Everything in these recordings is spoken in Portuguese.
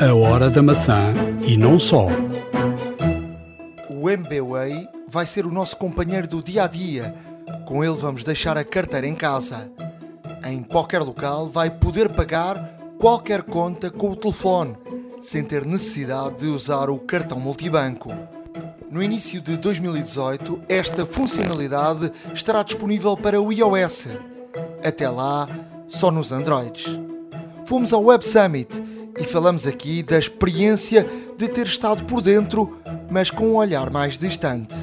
A hora da maçã e não só. O MBWay vai ser o nosso companheiro do dia a dia. Com ele vamos deixar a carteira em casa. Em qualquer local vai poder pagar qualquer conta com o telefone, sem ter necessidade de usar o cartão multibanco. No início de 2018, esta funcionalidade estará disponível para o iOS. Até lá, só nos Androids. Fomos ao Web Summit e falamos aqui da experiência de ter estado por dentro, mas com um olhar mais distante.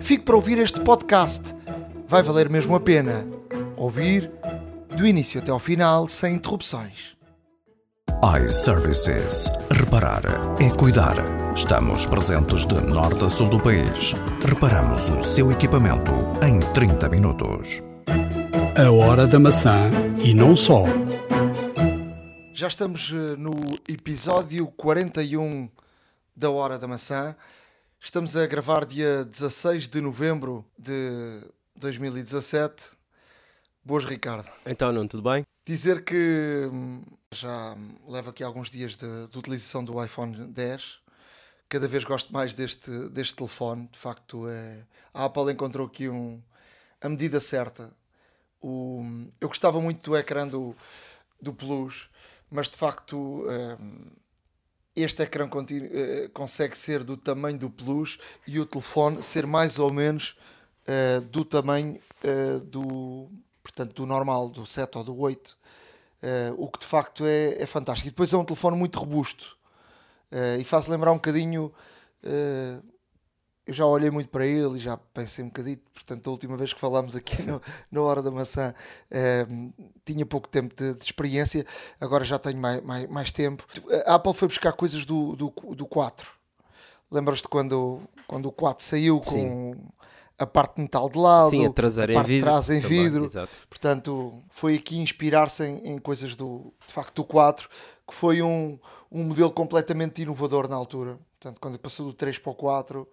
Fique para ouvir este podcast. Vai valer mesmo a pena. Ouvir do início até ao final, sem interrupções. iServices. Reparar é cuidar. Estamos presentes de norte a sul do país. Reparamos o seu equipamento em 30 minutos. A hora da maçã e não só. Já estamos eh, no episódio 41 da Hora da Maçã. Estamos a gravar dia 16 de novembro de 2017. Boas, Ricardo. Então, não, tudo bem? Dizer que hum, já levo aqui alguns dias de, de utilização do iPhone 10. Cada vez gosto mais deste, deste telefone. De facto, é... a Apple encontrou aqui um, a medida certa. O, eu gostava muito do ecrã do, do Plus, mas de facto hum, este ecrã eh, consegue ser do tamanho do Plus e o telefone ser mais ou menos eh, do tamanho eh, do, portanto, do normal, do 7 ou do 8. eh, o que de facto é, é fantástico. E depois é um telefone muito robusto e faz lembrar um bocadinho. Eu já olhei muito para ele e já pensei um bocadinho. Portanto, a última vez que falámos aqui no, na Hora da Maçã eh, tinha pouco tempo de, de experiência, agora já tenho mais, mais, mais tempo. A Apple foi buscar coisas do, do, do 4. Lembras-te quando, quando o 4 saiu com Sim. a parte de metal de lado, Sim, a traseira em parte vidro. trás em também, vidro. Exato. Portanto, foi aqui inspirar-se em, em coisas do, de facto, do 4, que foi um, um modelo completamente inovador na altura. Portanto, quando passou do 3 para o 4,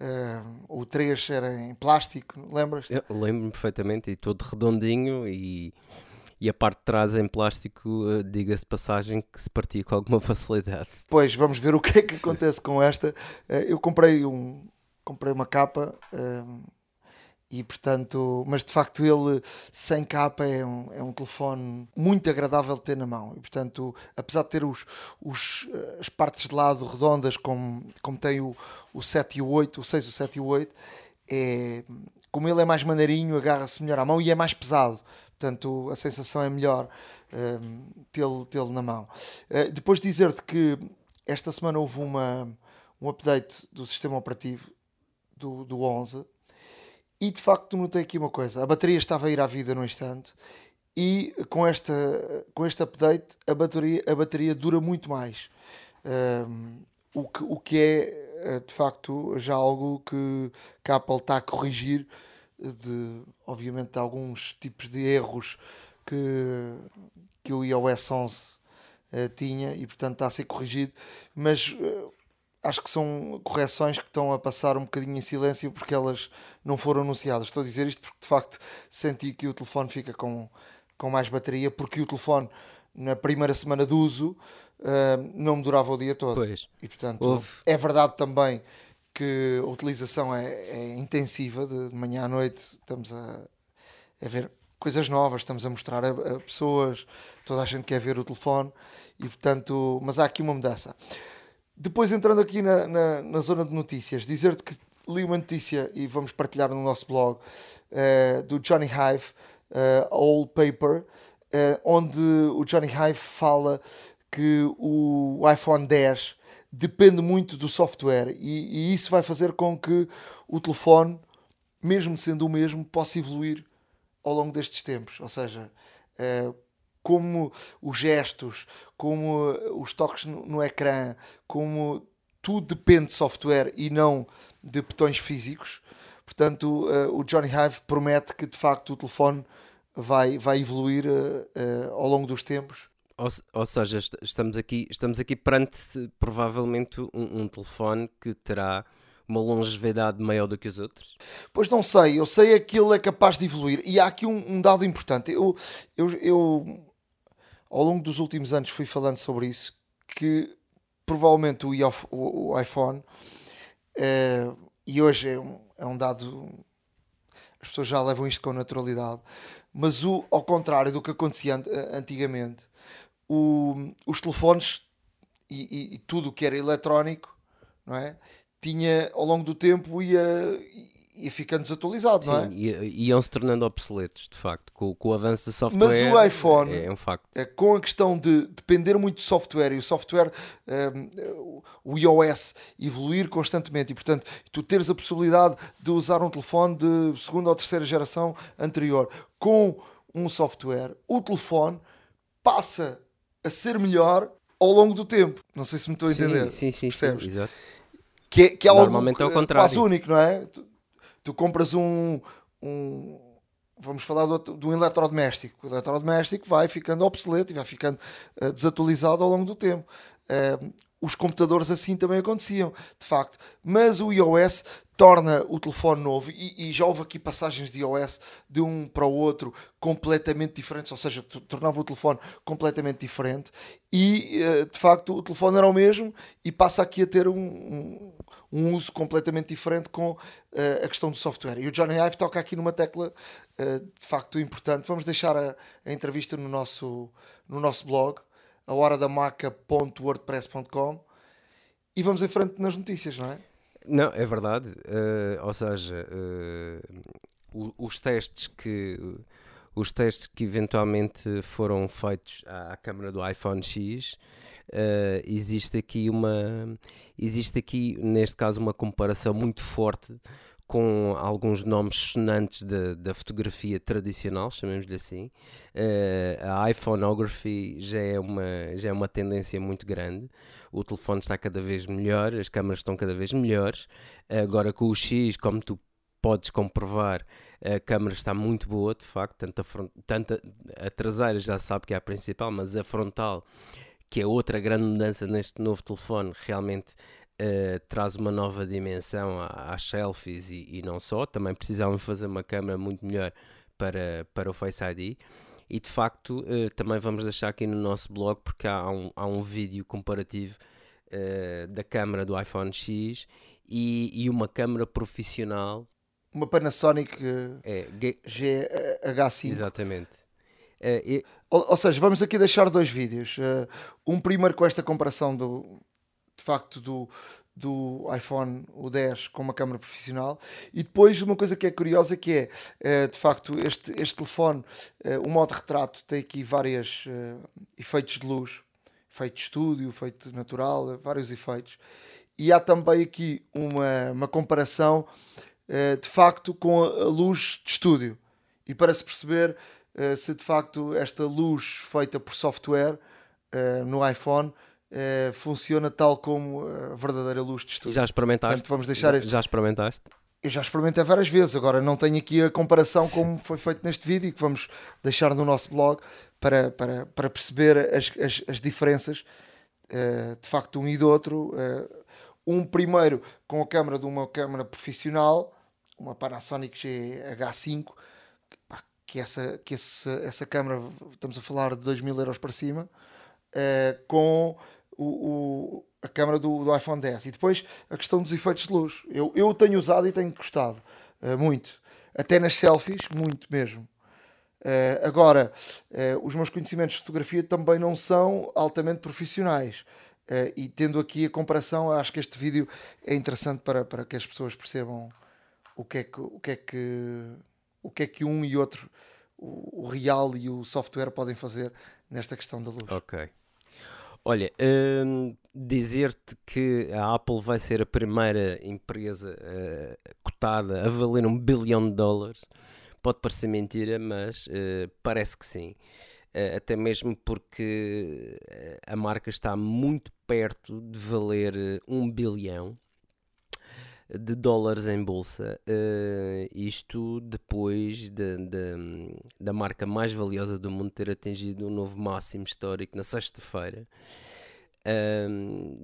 eh, o 3 era em plástico, lembras? Eu lembro-me perfeitamente e todo redondinho e, e a parte de trás em plástico, eh, diga-se de passagem, que se partia com alguma facilidade. Depois vamos ver o que é que acontece com esta. Eh, eu comprei um comprei uma capa e portanto, mas de facto ele sem capa é um, é um telefone muito agradável de ter na mão e portanto, apesar de ter os, os, eh, as partes de lado redondas como, como tem o, o 7 e o 8, o 6, o 7 e o 8, é, como ele é mais maneirinho, agarra-se melhor à mão e é mais pesado. Portanto, a sensação é melhor ehm, tê-lo tê-lo na mão. Eh, depois dizer-te que esta semana houve uma, um update do sistema operativo do, do 11 e de facto notei aqui uma coisa: a bateria estava a ir à vida no instante e com, esta, com este update a bateria, a bateria dura muito mais. Ehm, o, que, o que é eh, de facto já algo que, que a Apple está a corrigir de obviamente de alguns tipos de erros que, que o iOS 11 eh, tinha e portanto está a ser corrigido, mas eh, acho que são correções que estão a passar um bocadinho em silêncio porque elas não foram anunciadas. Estou a dizer isto porque de facto senti que o telefone fica com, com mais bateria, porque o telefone na primeira semana de uso eh, não me durava o dia todo. Pois, E portanto, Houve. é verdade também que a utilização é, é intensiva, de, de manhã à noite estamos a, a ver coisas novas, estamos a mostrar a, a pessoas, toda a gente quer ver o telefone, e portanto, mas há aqui uma mudança. Depois entrando aqui na, na, na zona de notícias, dizer-te que li uma notícia e vamos partilhar no nosso blog eh, do Johnny Hive, eh, All Paper, eh, onde o Johnny Hive fala que o iPhone 10 depende muito do software e, e isso vai fazer com que o telefone, mesmo sendo o mesmo, possa evoluir ao longo destes tempos. Ou seja, como os gestos, como eh, os toques no, no ecrã, como tudo depende de software e não de botões físicos. Portanto, eh, o Johnny Hive promete que de facto o telefone vai, vai evoluir eh, eh, ao longo dos tempos. ou, ou seja, est- estamos aqui, estamos aqui perante provavelmente um, um telefone que terá uma longevidade maior do que os outros. Pois não sei, eu sei que ele é capaz de evoluir. E há aqui um, um dado importante. Eu, eu, eu, ao longo dos últimos anos, fui falando sobre isso. Que provavelmente o, iPhone, eh, e hoje é um, é um dado, as pessoas já levam isto com naturalidade, mas o, ao contrário do que acontecia ant- antigamente, o- os telefones e, e- e tudo o que era eletrónico, não é? Tinha ao longo do tempo ia, ia ficando desatualizado, não é? Sim, i- iam se tornando obsoletos, de facto, com, com o avanço do Mas software. o iPhone- é, é um facto. É, com a questão de depender muito do software e o software, ehm, o iOS, evoluir constantemente e, portanto, tu teres a possibilidade de usar um telefone de segunda ou terceira geração anterior com um software, o telefone passa a ser melhor ao longo do tempo. Não sei se me estou a entender. Sim, sim, sim, percebes? sim, exato. Que é, que é algo Normalmente é o contrário. quase único, não é? Tu, tu compras um, um- Vamos falar do, um eletrodoméstico. O eletrodoméstico vai ficando obsoleto e vai ficando eh, desatualizado ao longo do tempo. Eh, os computadores assim também aconteciam, de facto. Mas o iOS torna o telefone novo e, e já houve aqui passagens de iOS de um para o outro completamente diferentes, ou seja, tornava o telefone completamente diferente e eh, de facto o telefone era o mesmo e passa aqui a ter um, um uso completamente diferente com eh, a questão do software. E o Johnny Ive toca aqui numa tecla eh, de facto importante. Vamos deixar a, a entrevista no nosso, no nosso blog, a horadamaca.wordpress.com e vamos em frente nas notícias, não é? Não, é verdade. eh, ou seja, os testes que os testes que eventualmente foram feitos à, à câmara do iPhone X eh, existe aqui uma existe aqui neste caso uma comparação muito forte com alguns nomes sonantes da, da fotografia tradicional, chamemos-lhe assim. Eh, a iPhoneography já é, uma, já é uma tendência muito grande. O telefone está cada vez melhor, as câmaras estão cada vez melhores. Agora com o X, como tu podes comprovar, a câmara está muito boa, de facto. Tanto a, front- tanto a, a traseira já sabe que é a principal, mas a frontal, que é outra grande mudança neste novo telefone, realmente eh, traz uma nova dimensão às selfies e, e não só. Também precisavam fazer uma câmera muito melhor para, para o Face ID. E de facto, eh, também vamos deixar aqui no nosso blog, porque há um, há um vídeo comparativo eh, da câmera do iPhone X e, e uma câmera profissional. Uma Panasonic É, G- GH5. exatamente. E- Ou, ou seja, vamos aqui deixar dois vídeos. Eh, um primeiro com esta comparação do, de facto do, do iPhone o 10 com uma câmera profissional e depois uma coisa que é curiosa que é eh, de facto este, este telefone, eh, o modo retrato tem aqui vários efeitos de luz, efeito de estúdio, efeito natural, vários efeitos. E há também aqui uma, uma comparação de facto com a luz de estúdio. E para se perceber eh, se de facto esta luz feita por software eh, no iPhone eh, funciona tal como a verdadeira luz de estúdio. já experimentaste? Portanto, vamos deixar já, este- já experimentaste? Eu já experimentei várias vezes, agora não tenho aqui a comparação como foi feito neste vídeo e que vamos deixar no nosso blog para, para, para perceber as, as, as diferenças de facto um e do outro. um primeiro com a câmera de uma câmera profissional, uma Panasonic GH5, que, essa, que esse, essa câmera, estamos a falar de 2 mil euros para cima, eh, com o, o- a câmera do, do iPhone 10. E depois a questão dos efeitos de luz. Eu, eu tenho usado e tenho gostado eh, muito. Até nas selfies, muito mesmo. Eh, agora, os meus conhecimentos de fotografia também não são altamente profissionais. E tendo aqui a comparação, acho que este vídeo é interessante para, para que as pessoas percebam o que é que, o que, é que, o que, é que um e outro, o, o real e o software podem fazer nesta questão da luz. Ok. Olha, hum, dizer-te que a Apple vai ser a primeira empresa eh, cotada a valer um bilhão de dólares pode parecer mentira, mas eh, parece que sim. Eh, até mesmo porque a marca está muito perto de valer um bilhão de dólares em bolsa. eh, isto depois de- de- da marca mais valiosa do mundo ter atingido um novo máximo histórico na sexta-feira.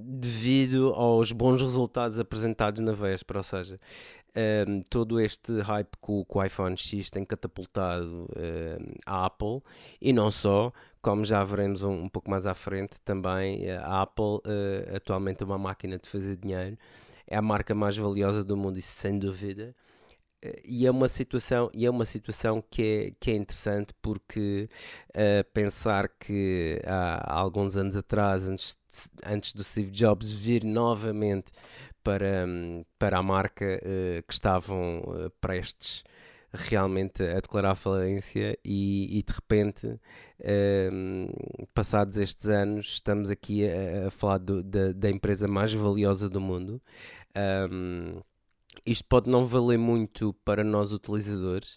devido aos bons resultados apresentados na véspera, ou seja, todo este hype que o, que o, iPhone X tem catapultado a Apple e não só, como já veremos um, pouco mais à frente, também a Apple uh, atualmente é uma máquina de fazer dinheiro, é a marca mais valiosa do mundo, isso sem dúvida. E é uma situação e é uma situação que é, que é interessante porque uh, pensar que há, alguns anos atrás antes, antes do Steve Jobs vir novamente para, para a marca uh, que estavam uh, prestes realmente a declarar falência e, e de repente passados estes anos estamos aqui a, a falar do, da, da empresa mais valiosa do mundo um, isto pode não valer muito para nós utilizadores,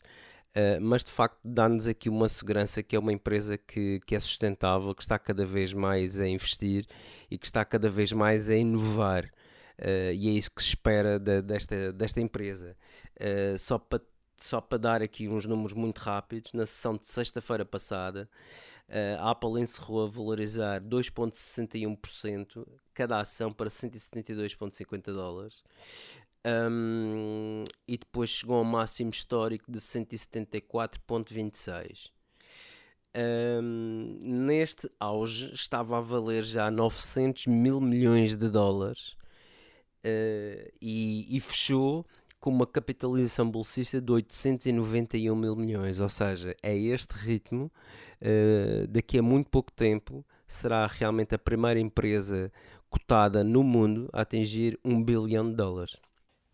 uh, mas de facto dá-nos aqui uma segurança que é uma empresa que, que é sustentável, que está cada vez mais a investir e que está cada vez mais a inovar. Uh, e é isso que se espera de, desta, desta empresa. Uh, só para só para dar aqui uns números muito rápidos, na sessão de sexta-feira passada, a Apple encerrou a valorizar 2,61% cada ação para 172,50 dólares. Um, e depois chegou ao máximo histórico de 174,26. Um, neste auge estava a valer já 900 mil milhões de dólares uh, e, e, fechou com uma capitalização bolsista de 891 mil milhões. Ou seja, é este ritmo. Uh, daqui a muito pouco tempo será realmente a primeira empresa cotada no mundo a atingir um bilhão de dólares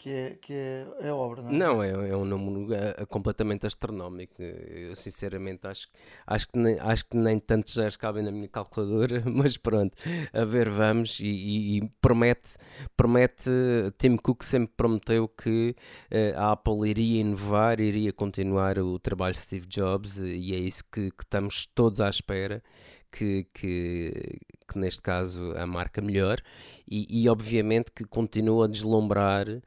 que é, que é, é obra, não é? Não, é, é um número é, é completamente astronómico. Eu sinceramente acho, acho, que nem, acho que nem tantos zeros cabem na minha calculadora, mas pronto, a ver vamos e, e, e promete, promete, Tim Cook sempre prometeu que uh, a Apple iria inovar, iria continuar o trabalho de Steve Jobs e é isso que, que estamos todos à espera que, que, que neste caso a marca melhor e, e obviamente que continua a deslumbrar uh,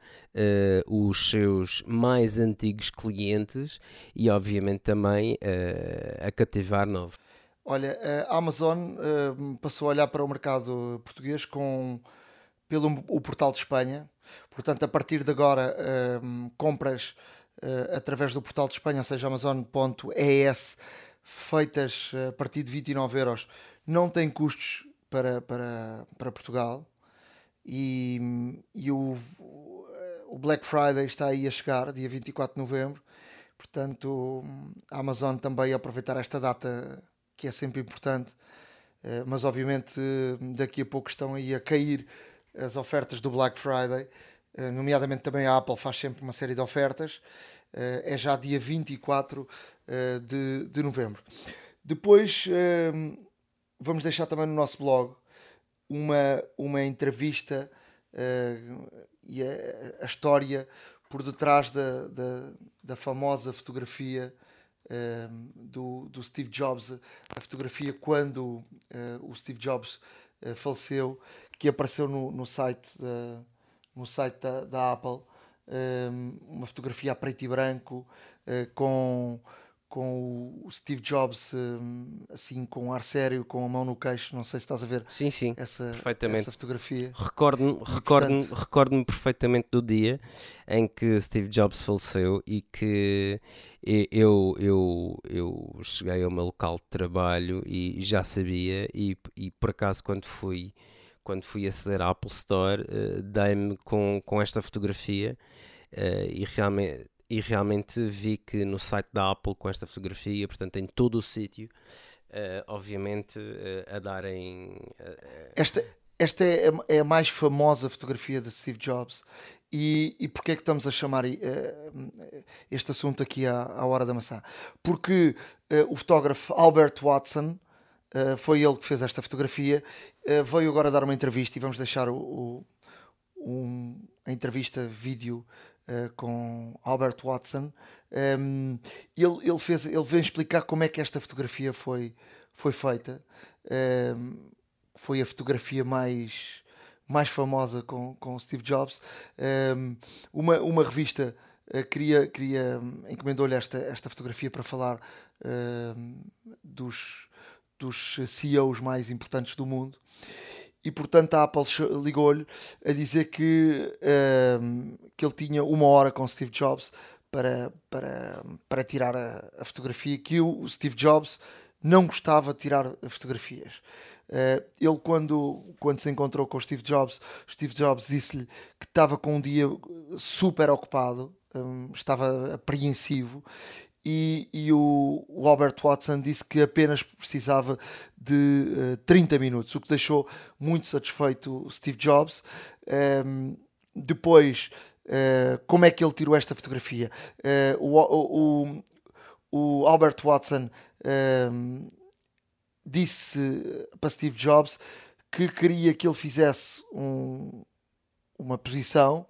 os seus mais antigos clientes e obviamente também uh, a cativar novos. Olha, a Amazon uh, passou a olhar para o mercado português com pelo o portal de Espanha. Portanto, a partir de agora, compras através do portal de Espanha, ou seja, amazon.es feitas a partir de 29 euros não têm custos para, para, para Portugal e, e o, o Black Friday está aí a chegar, dia 24 de novembro. Portanto, a Amazon também aproveitar esta data que é sempre importante, eh, mas obviamente daqui a pouco estão aí a cair as ofertas do Black Friday, eh, nomeadamente também a Apple faz sempre uma série de ofertas. Eh, é já dia 24 uh, de, de novembro. Depois vamos deixar também no nosso blog uma, uma entrevista uh, e a, a, história por detrás da, da, da famosa fotografia do, do Steve Jobs, a fotografia quando o Steve Jobs faleceu, que apareceu no, no site, da, no site da, da Apple, uma fotografia a preto e branco, com com o Steve Jobs hum, assim com um ar sério, com a mão no queixo, não sei se estás a ver sim, sim, essa, perfeitamente. essa fotografia. Recordo-me recordo recordo perfeitamente do dia em que Steve Jobs faleceu e que eu, eu, eu cheguei ao meu local de trabalho e já sabia e, e por acaso quando fui quando fui aceder à Apple Store uh, dei-me com, com esta fotografia uh, e realmente e realmente vi que no site da Apple com esta fotografia, portanto em todo o sítio, uh, obviamente uh, a darem. Uh, esta esta é, é, a mais famosa fotografia de Steve Jobs. E, e porquê é que estamos a chamar este assunto aqui à, à hora da maçã? Porque o fotógrafo Albert Watson foi ele que fez esta fotografia. veio agora dar uma entrevista e vamos deixar o, o um, a entrevista vídeo uh, com Albert Watson. Um, ele, ele, fez, ele vem explicar como é que esta fotografia foi, foi feita. Um, foi a fotografia mais, mais famosa com, com Steve Jobs. Um, uma, uma revista uh, queria, queria encomendou-lhe esta, esta fotografia para falar dos, dos CEOs mais importantes do mundo. E portanto a Apple ligou-lhe a dizer que, um, que ele tinha uma hora com Steve Jobs para, para, para tirar a, a fotografia, que o Steve Jobs não gostava de tirar fotografias. Uh, ele, quando, quando se encontrou com o Steve Jobs, Steve Jobs disse-lhe que estava com um dia super ocupado, um, estava apreensivo. E, e o, o, Albert Watson disse que apenas precisava de uh, eh, 30 minutos, o que deixou muito satisfeito Steve Jobs. Um, depois, uh, como é que ele tirou esta fotografia? o, o, o Albert Watson um, disse para Steve Jobs que queria que ele fizesse um, uma posição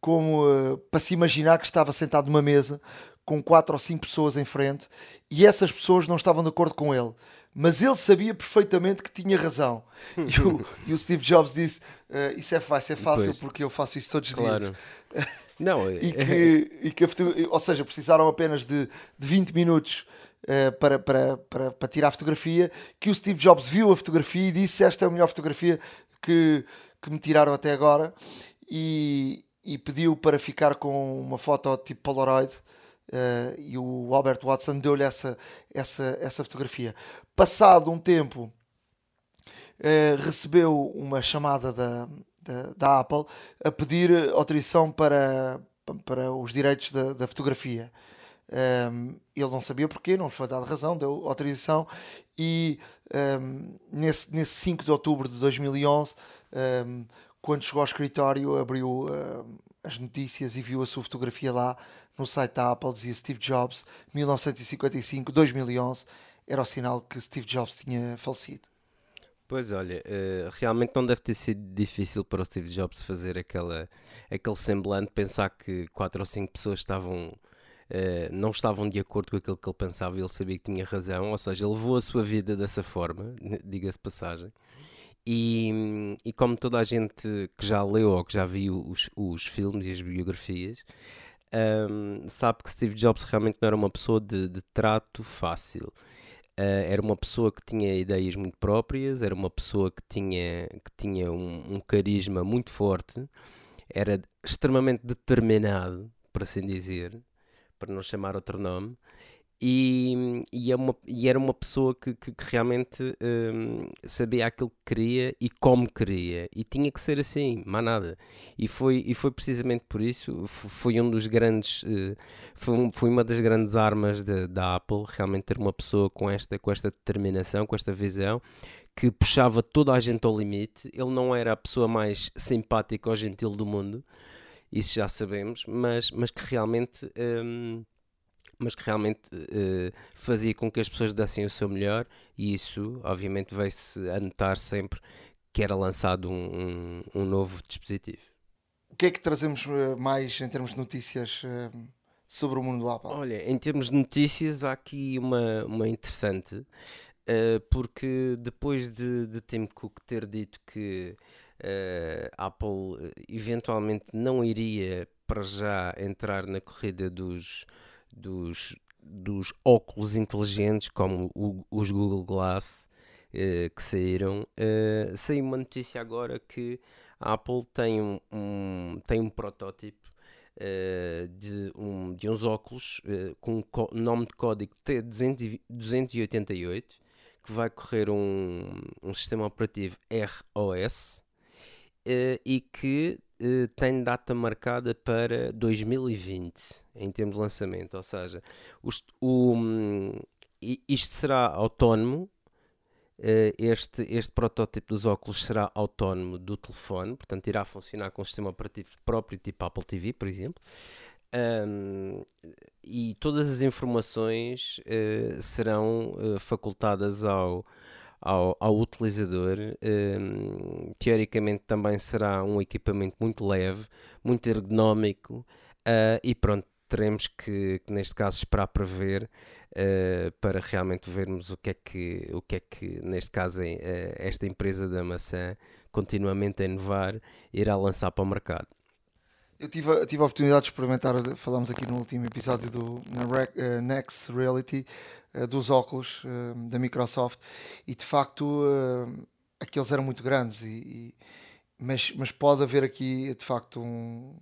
como uh, para se imaginar que estava sentado numa mesa com quatro ou cinco pessoas em frente e essas pessoas não estavam de acordo com ele. Mas ele sabia perfeitamente que tinha razão. E o, e o Steve Jobs disse: uh, Isso é, vai ser fácil pois. porque eu faço isso todos os claro. dias. Não, e que, e que ou seja, precisaram apenas de, de 20 minutos uh, para, para, para, para tirar a fotografia. Que o Steve Jobs viu a fotografia e disse: Esta é a melhor fotografia que, que me tiraram até agora. E, e pediu para ficar com uma foto tipo Polaroid. Uh, e o Albert Watson deu-lhe essa, essa, essa fotografia. Passado um tempo, uh, recebeu uma chamada da, da, da, Apple a pedir autorização para, para os direitos da, da fotografia. Um, ehm, ele não sabia porquê, não foi dada razão, deu autorização e um, ehm, nesse, nesse 5 de outubro de 2011, um, ehm, quando chegou ao escritório, abriu as notícias e viu a sua fotografia lá no site da Apple, dizia Steve Jobs, 1955, 2011, era o sinal que Steve Jobs tinha falecido. Pois olha, uh, realmente não deve ter sido difícil para o Steve Jobs fazer aquela, aquele semblante, pensar que quatro ou cinco pessoas estavam, uh, não estavam de acordo com aquilo que ele pensava e ele sabia que tinha razão, ou seja, ele levou a sua vida dessa forma, diga-se passagem. E, e, como toda a gente que já leu ou que já viu os, os filmes e as biografias, um, sabe que Steve Jobs realmente não era uma pessoa de, de trato fácil. Uh, era uma pessoa que tinha ideias muito próprias, era uma pessoa que tinha, que tinha um, um carisma muito forte, era extremamente determinado, por assim dizer, para não chamar outro nome, e, e, é uma, e era uma pessoa que, que, que realmente um, sabia aquilo que queria e como queria, e tinha que ser assim, mais nada. E foi, e foi precisamente por isso, foi um dos grandes, uh, foi, foi uma das grandes armas de, da Apple, realmente ter uma pessoa com esta, com esta determinação, com esta visão, que puxava toda a gente ao limite. Ele não era a pessoa mais simpática ou gentil do mundo, isso já sabemos, mas, mas que realmente. Um, mas que realmente uh, fazia com que as pessoas dessem o seu melhor e isso obviamente vai-se a notar sempre que era lançado um, um, um, novo dispositivo. O que é que trazemos eh, mais em termos de notícias uh, sobre o mundo do Apple? Olha, em termos de notícias há aqui uma, uma interessante, uh, porque depois de, de Tim Cook ter dito que a Apple eventualmente não iria para já entrar na corrida dos dos, dos óculos inteligentes, como o, os Google Glass uh, que saíram, uh, saiu uma notícia agora que a Apple tem um, um tem um protótipo uh, de, um, de uns óculos com um nome de código T288 que vai correr um, um sistema operativo ROS e que uh, tem data marcada para 2020 em termos de lançamento, ou seja, o, um, isto será autónomo. Uh, este, este protótipo dos óculos será autónomo do telefone, portanto, irá funcionar com um sistema operativo próprio, tipo Apple TV, por exemplo. Um, e todas as informações uh, serão uh, facultadas ao, ao, ao utilizador. Um, teoricamente também será um equipamento muito leve, muito ergonómico uh, e pronto, teremos que, que, neste caso esperar para ver uh, para realmente vermos o que é que, o que, é que neste caso uh, esta empresa da maçã continuamente a inovar irá lançar para o mercado. Eu tive, tive a oportunidade de experimentar, falámos aqui no último episódio do Next Reality, uh, dos óculos uh, da Microsoft e de facto uh, aqueles eram muito grandes, e, e, mas, mas pode haver aqui de facto um,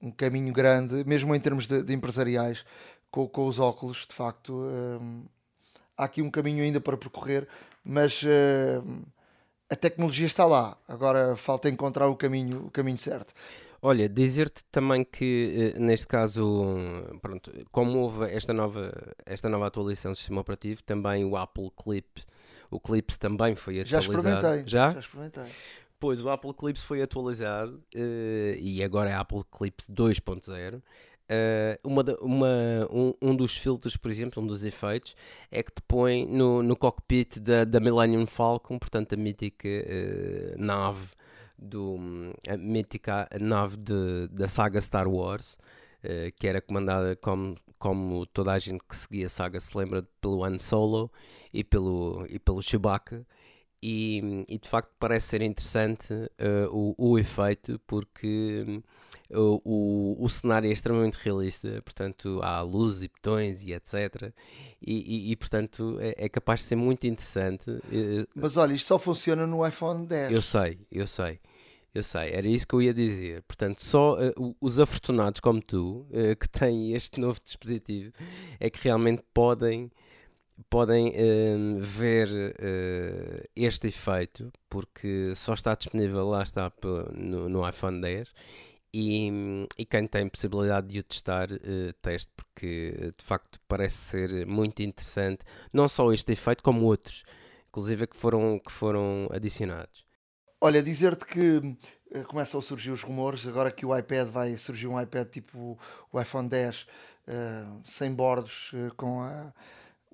um caminho grande, mesmo em termos de, de empresariais, com, com, os óculos, de facto. Há aqui um caminho ainda para percorrer, mas a tecnologia está lá. Agora falta encontrar o caminho, o caminho certo. Olha, dizer-te também que, eh, neste caso, pronto, como houve esta nova, esta nova atualização do sistema operativo, também o Apple Clip, o Clips também foi atualizado. Já experimentei. Já? Já experimentei. Pois, o Apple Clips foi atualizado uh, e agora é Apple Clips 2.0. Uh, uma, uma, um, um, dos filtros, por exemplo, um dos efeitos, é que te põe no, no cockpit da, da Millennium Falcon, portanto, a mítica nave do a mítica nave de, da saga Star Wars, uh, que era comandada como, como toda a gente que seguia a saga se lembra pelo Han Solo e pelo, e pelo Chewbacca. E, e de facto parece ser interessante o, o efeito porque o, o, o, cenário é extremamente realista, portanto há luz e botões e etc. E, e, e portanto é, é, capaz de ser muito interessante. Eh, Mas olha, isto só funciona no iPhone 10. Eu sei, eu sei. Eu sei, era isso que eu ia dizer. Portanto, só uh, os afortunados como tu, uh, que têm este novo dispositivo, é que realmente podem, podem uh, ver este efeito, porque só está disponível, lá está, no, no iPhone 10 e, e, quem tem possibilidade de o testar, uh, teste, porque de facto parece ser muito interessante, não só este efeito, como outros, inclusive que foram, que foram adicionados. Olha, dizer-te que uh, começam a surgir os rumores, agora que o iPad vai surgir um iPad tipo o iPhone 10, uh, sem bordos, com a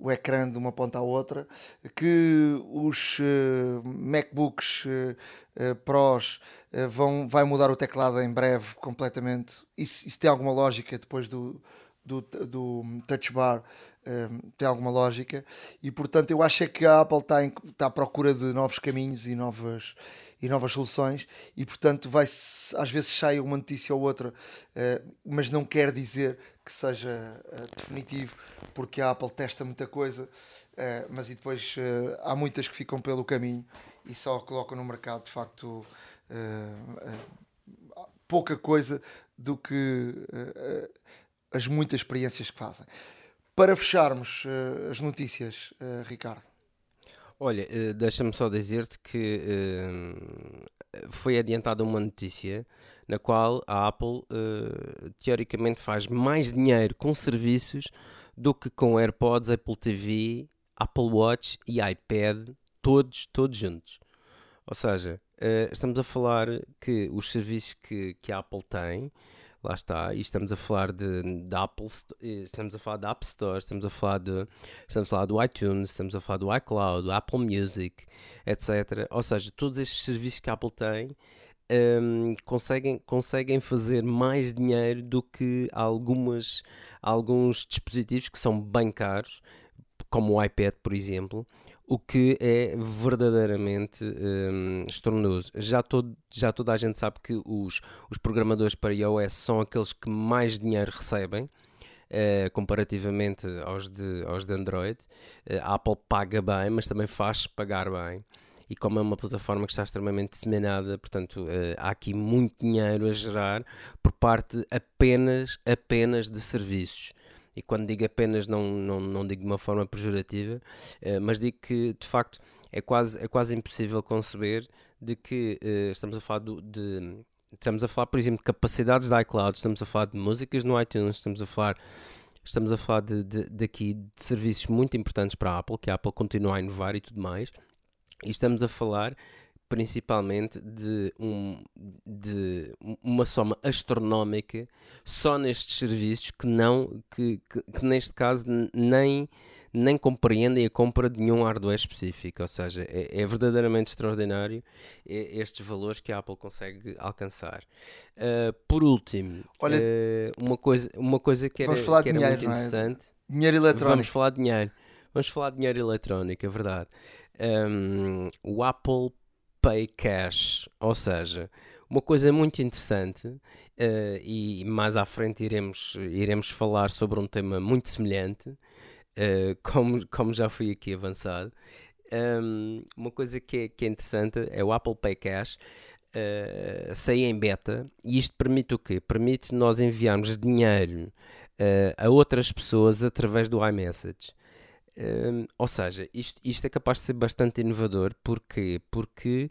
o ecrã de uma ponta à outra, que os uh, MacBooks uh, uh, Pros vão, vai mudar o teclado em breve completamente. Isso, isso tem alguma lógica depois do, do, do Touch Bar, tem alguma lógica. E portanto, eu acho é que a Apple está, em, está à procura de novos caminhos e novas, e novas soluções, e portanto, vai às vezes sai uma notícia ou outra, mas não quer dizer que seja definitivo porque a Apple testa muita coisa, uh, mas e depois uh, há muitas que ficam pelo caminho e só colocam no mercado de facto uh, pouca coisa do que as muitas experiências que fazem. Para fecharmos as notícias, Ricardo. Olha, deixa-me só dizer-te que foi adiantada uma notícia na qual a Apple teoricamente faz mais dinheiro com serviços do que com AirPods, Apple TV, Apple Watch e iPad, todos, todos juntos. Ou seja, uh, estamos a falar que os serviços que, que a Apple tem, lá está, e estamos a falar de, de Apple, eh, estamos a falar da App Store, estamos a falar de, estamos a falar do iTunes, estamos a falar do iCloud, do Apple Music, etc. Ou seja, todos estes serviços que a Apple tem um, conseguem, conseguem fazer mais dinheiro do que algumas, alguns dispositivos que são bem caros, como o iPad, por exemplo, o que é verdadeiramente um, estrondoso. Já, todo, já toda a gente sabe que os, os programadores para iOS são aqueles que mais dinheiro recebem. Uh, comparativamente aos de, aos de Android, uh, a Apple paga bem, mas também faz pagar bem e como é uma plataforma que está extremamente disseminada, portanto, uh, há aqui muito dinheiro a gerar por parte apenas, apenas de serviços. E quando digo apenas, não, não, não digo de uma forma pejorativa, uh, mas digo que de facto é quase, é quase impossível conceber de que uh, estamos a falar do, de. Estamos a falar, por exemplo, de capacidades da iCloud, estamos a falar de músicas no iTunes, estamos a falar estamos a falar de, de, de, aqui de serviços muito importantes para a Apple, que a Apple continua a inovar e tudo mais. E estamos a falar principalmente de, um, de uma soma astronómica só nestes serviços que não que, que, que, neste caso nem nem compreendem a compra de nenhum hardware específico, ou seja, é, é verdadeiramente extraordinário estes valores que a Apple consegue alcançar. Uh, por último, Olha, uh, uma, coisa, uma coisa que era, que era dinheiro, muito é? interessante. É? Dinheiro eletrónico. Vamos falar de dinheiro. Vamos falar de dinheiro eletrónico, é verdade um, o Apple Pay Cash, ou seja, uma coisa muito interessante uh, e mais à frente iremos, iremos falar sobre um tema muito semelhante, uh, como, como já fui aqui avançado, um, uma coisa que é, que é interessante é o Apple Pay Cash. Uh, sair em beta e isto permite o quê? Permite nós enviarmos dinheiro a outras pessoas através do iMessage. Um, ou seja, isto, isto é capaz de ser bastante inovador, porquê? Porque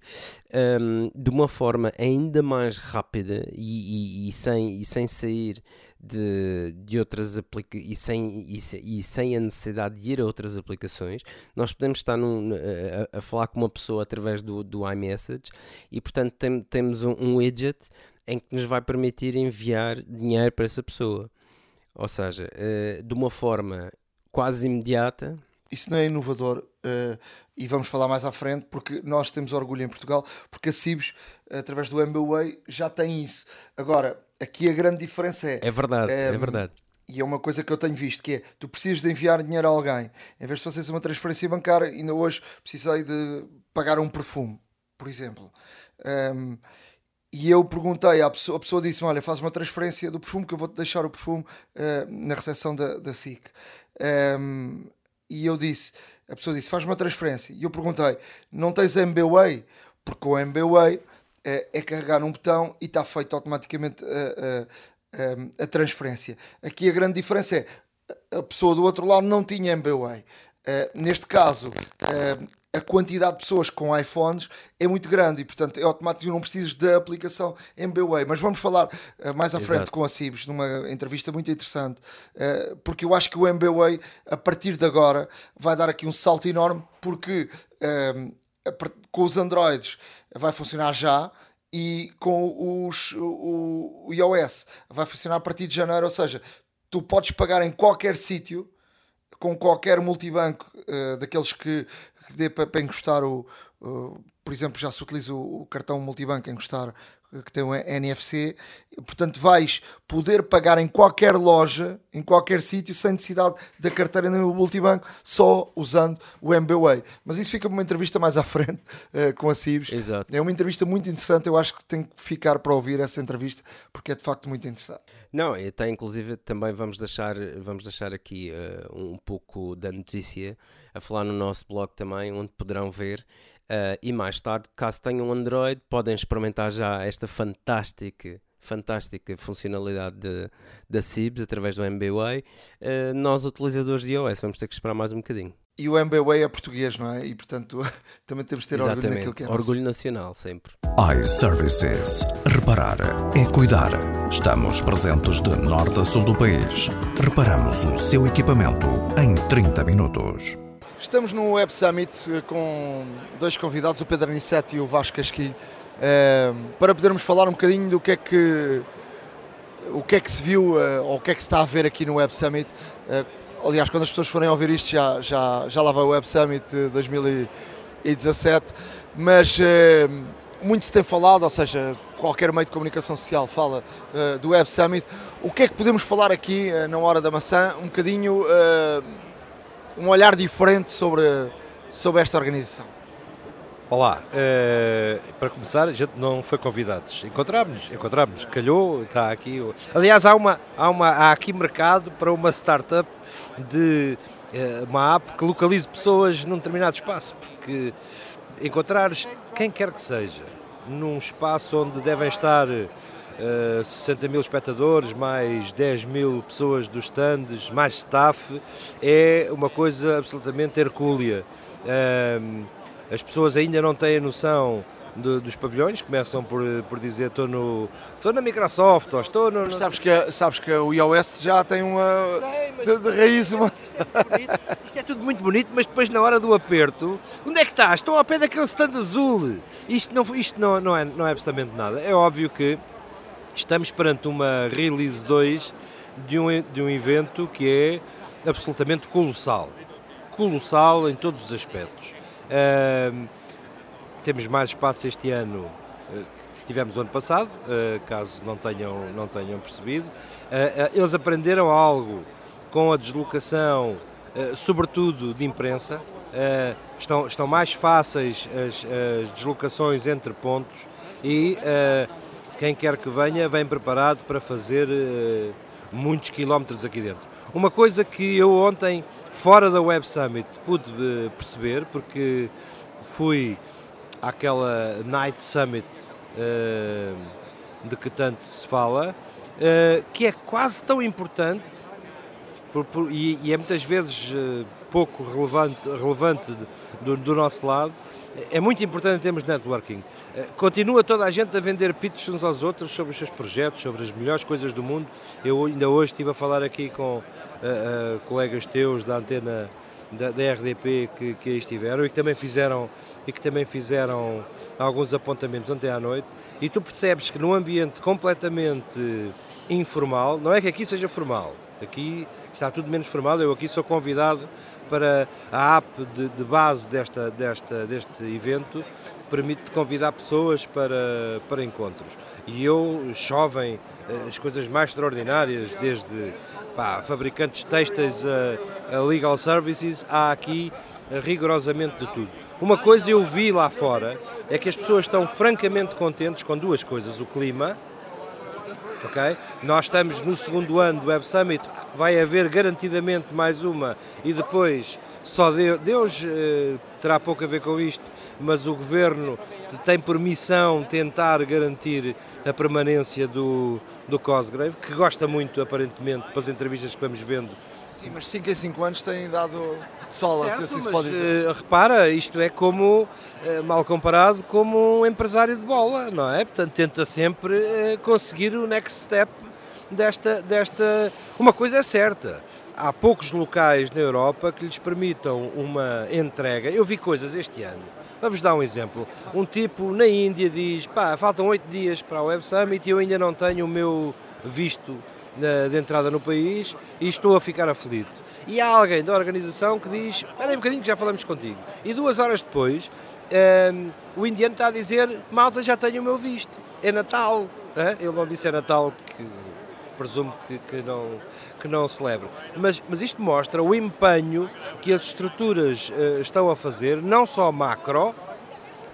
um, de uma forma ainda mais rápida e, e, e, sem, e sem sair de, de outras aplicações e sem, e, e, sem a necessidade de ir a outras aplicações, nós podemos estar num, a, a, falar com uma pessoa através do, do iMessage e, portanto, tem, temos um, um widget em que nos vai permitir enviar dinheiro para essa pessoa. Ou seja, uh, de uma forma quase imediata. Isso não é inovador uh, e vamos falar mais à frente porque nós temos orgulho em Portugal porque a Cibes, através do MBWay, já tem isso. Agora, aqui a grande diferença é. É verdade, é, é verdade. E é uma coisa que eu tenho visto, que é, tu precisas de enviar dinheiro a alguém. Em vez de fazeres uma transferência bancária, ainda hoje precisei de pagar um perfume, por exemplo. Um, e eu perguntei à pessoa, a pessoa disse olha, faz uma transferência do perfume que eu vou-te deixar o perfume uh, na recepção da, da SIC. Um, e eu disse, a pessoa disse, faz uma transferência. E eu perguntei, não tens MBWay? Porque o MBWay é, é carregar num botão e está feito automaticamente a, a, a, transferência. Aqui a grande diferença é, a pessoa do outro lado não tinha MBWay. Uh, neste caso, a quantidade de pessoas com iPhones é muito grande e, portanto, é automático, não precisas da aplicação MBWay. Mas vamos falar uh, mais à Exato. frente com a Cibes, numa entrevista muito interessante, uh, porque eu acho que o MBWay, a partir de agora, vai dar aqui um salto enorme, porque uh, com os Androids vai funcionar já e com os, o, o iOS vai funcionar a partir de janeiro, ou seja, tu podes pagar em qualquer sítio com qualquer multibanco uh, daqueles que, que dê para, para encostar o, por exemplo, já se utiliza o, o cartão multibanco encostar que tem o NFC, portanto vais poder pagar em qualquer loja, em qualquer sítio, sem necessidade da carteira no multibanco, só usando o MBWay. Mas isso fica uma entrevista mais à frente uh, com a Cibes. Exato. É uma entrevista muito interessante, eu acho que tem que ficar para ouvir essa entrevista, porque é de facto muito interessante. Não, até inclusive também vamos deixar, vamos deixar aqui uh, um pouco da notícia a falar no nosso blog também, onde poderão ver Uh, e mais tarde, caso tenham Android, podem experimentar já esta fantástica, fantástica funcionalidade da CIBS através do MBWay. Uh, nós, utilizadores de iOS, vamos ter que esperar mais um bocadinho. E o MBWay é português, não é? E portanto também temos de ter Exatamente. orgulho naquilo que é Orgulho nosso. nacional, sempre. iServices. Reparar é cuidar. Estamos presentes de norte a sul do país. Reparamos o seu equipamento em 30 minutos. Estamos no Web Summit eh, com dois convidados, o Pedro Aniceto e o Vasco Casquilho, eh, para podermos falar um bocadinho do que é que o que é que se viu eh, ou o que é que se está a ver aqui no Web Summit. Aliás, quando as pessoas forem ouvir isto, já, já, já lá vai o Web Summit 2017, mas muito se tem falado, ou seja, qualquer meio de comunicação social fala do Web Summit. O que é que podemos falar aqui na hora da maçã? Um bocadinho um olhar diferente sobre, sobre esta organização? Olá, uh, para começar, a gente não foi convidados. Encontramos-nos, encontramos calhou, está aqui. Aliás, há, uma, há, uma, há aqui mercado para uma startup de uh, uma app que localize pessoas num determinado espaço, porque encontrares quem quer que seja num espaço onde devem estar uh, eh, 60 mil espectadores, mais 10 mil pessoas dos stands, mais staff, é uma coisa absolutamente hercúlea. Uh, as pessoas ainda não têm a noção de, dos pavilhões, começam por, por dizer estou no estou na Microsoft ou estou no. Mas sabes que, sabes que o iOS já tem uma tem, de, de, raiz uma. Isto é, isto é, tudo muito bonito, mas depois na hora do aperto, onde é que estás? Estou ao pé daquele stand azul. Isto não, isto não, não, é, não é absolutamente nada. É óbvio que estamos perante uma Release 2 de um, de um evento que é absolutamente colossal. Colossal em todos os aspectos. Uh, temos mais espaço este ano uh, que tivemos ano passado, uh, caso não tenham, não tenham percebido. Uh, eles aprenderam algo com a deslocação, sobretudo de imprensa. estão, estão mais fáceis as, as deslocações entre pontos e quem quer que venha, vem preparado para fazer muitos quilómetros aqui dentro. Uma coisa que eu ontem, fora da Web Summit, pude uh, perceber, porque fui àquela Night Summit uh, de que tanto se fala, uh, que é quase tão importante por, por, e, e, é muitas vezes pouco relevante, relevante do, do nosso lado, é muito importante em termos de networking. Eh, continua toda a gente a vender pitches uns aos outros sobre os seus projetos, sobre as melhores coisas do mundo. Eu ainda hoje estive a falar aqui com uh, uh, colegas teus da antena da, da RDP que, que aí estiveram e que também fizeram e que também fizeram alguns apontamentos ontem à noite. E tu percebes que num ambiente completamente informal, não é que aqui seja formal, aqui está tudo menos formal. Eu aqui sou convidado para a app de, de base desta, desta, deste evento permite convidar pessoas para, para encontros. E eu chovem eh, as coisas mais extraordinárias, desde pá, fabricantes textas a, a, legal services, há aqui eh, rigorosamente de tudo. Uma coisa eu vi lá fora é que as pessoas estão francamente contentes com duas coisas: o clima, ok? Nós estamos no segundo ano do Web Summit, vai haver garantidamente mais uma. E depois só Deus, Deus eh, terá pouco a ver com isto, mas o Governo tem por missão tentar garantir a permanência do, do Cosgrave, que gosta muito aparentemente, pelas entrevistas que vamos vendo, Sim, mas 5 em 5 anos têm dado sol, certo, assim se pode dizer. Uh, repara, isto é como, uh, mal comparado, como um empresário de bola, não é? Portanto, tenta sempre uh, conseguir o next step desta, desta. Uma coisa é certa. Há poucos locais na Europa que lhes permitam uma entrega. Eu vi coisas este ano. Vamos dar um exemplo. Um tipo na Índia diz: pá, faltam oito dias para o Web Summit e eu ainda não tenho o meu visto de entrada no país e estou a ficar aflito. E há alguém da organização que diz: Espera um bocadinho que já falamos contigo. E duas horas depois, um, ehm, o indiano está a dizer: Malta, já tenho o meu visto. É Natal. Ele não disse é Natal porque presumo que, que, não, que não celebra. Mas, mas isto mostra o empenho que as estruturas uh, estão a fazer, não só macro.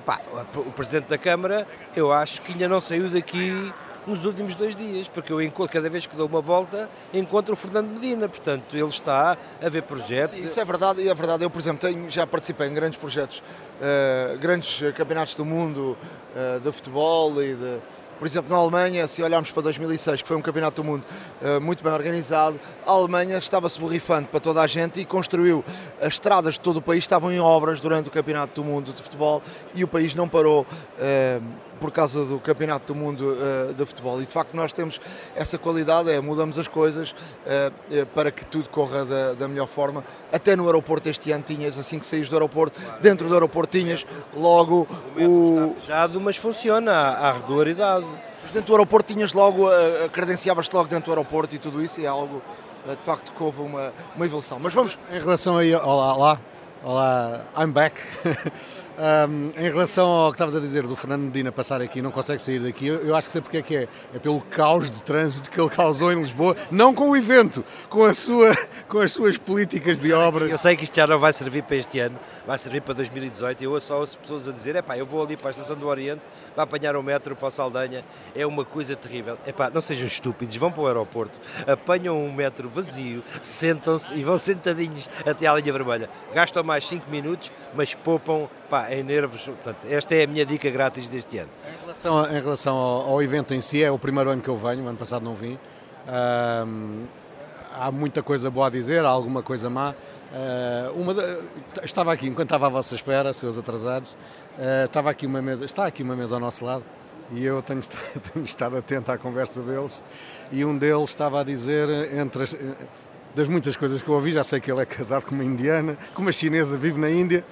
Pá, o Presidente da Câmara, eu acho que ainda não saiu daqui nos últimos dois dias, porque eu encontro, cada vez que dou uma volta, encontro o Fernando Medina, portanto, ele está a ver projetos. Sim, isso é verdade, e é verdade. Eu, por exemplo, tenho, já participei em grandes projetos, uh, grandes campeonatos do mundo uh, de futebol e de por exemplo, na Alemanha, se olharmos para 2006, que foi um campeonato do mundo uh, muito bem organizado, a Alemanha estava-se borrifando para toda a gente e construiu as estradas de todo o país, estavam em obras durante o campeonato do mundo de futebol e o país não parou. Uh, por causa do Campeonato do Mundo uh, de Futebol. E de facto nós temos essa qualidade, é mudamos as coisas uh, para que tudo corra da, da, melhor forma. Até no aeroporto este ano tinhas, assim que saís do aeroporto, dentro do aeroporto tinhas logo o. Está fechado, mas funciona, há, há regularidade. Dentro do aeroporto tinhas logo, uh, credenciavas-te logo dentro do aeroporto e tudo isso, e é algo de facto que houve uma, uma evolução. Mas vamos. Em relação aí, olá, olá, olá, I'm back. Um, em relação ao que estavas a dizer do Fernando Medina passar aqui não consegue sair daqui, eu, eu acho que sei porque é que é. É pelo caos de trânsito que ele causou em Lisboa, não com o evento, com, a sua, com as suas políticas de obras. Eu sei que isto já não vai servir para este ano, vai servir para 2018. Eu só ouço pessoas a dizer: é pá, eu vou ali para a Estação do Oriente, para apanhar o metro para a Saldanha, é uma coisa terrível. É pá, não sejam estúpidos, vão para o aeroporto, apanham um metro vazio, sentam-se e vão sentadinhos até à linha vermelha. Gastam mais 5 minutos, mas poupam pá, em nervos. Portanto, esta é a minha dica grátis deste ano. Em relação, a, em relação ao, ao, evento em si, é o primeiro ano que eu venho, ano passado não vim. há muita coisa boa a dizer, há alguma coisa má. Uh, uma estava aqui, enquanto estava à vossa espera, seus atrasados, uh, estava aqui uma mesa, está aqui uma mesa ao nosso lado e eu tenho, tenho estado atento à conversa deles e um deles estava a dizer, entre as, das muitas coisas que eu ouvi, já sei que ele é casado com uma indiana, com uma chinesa, vive na Índia,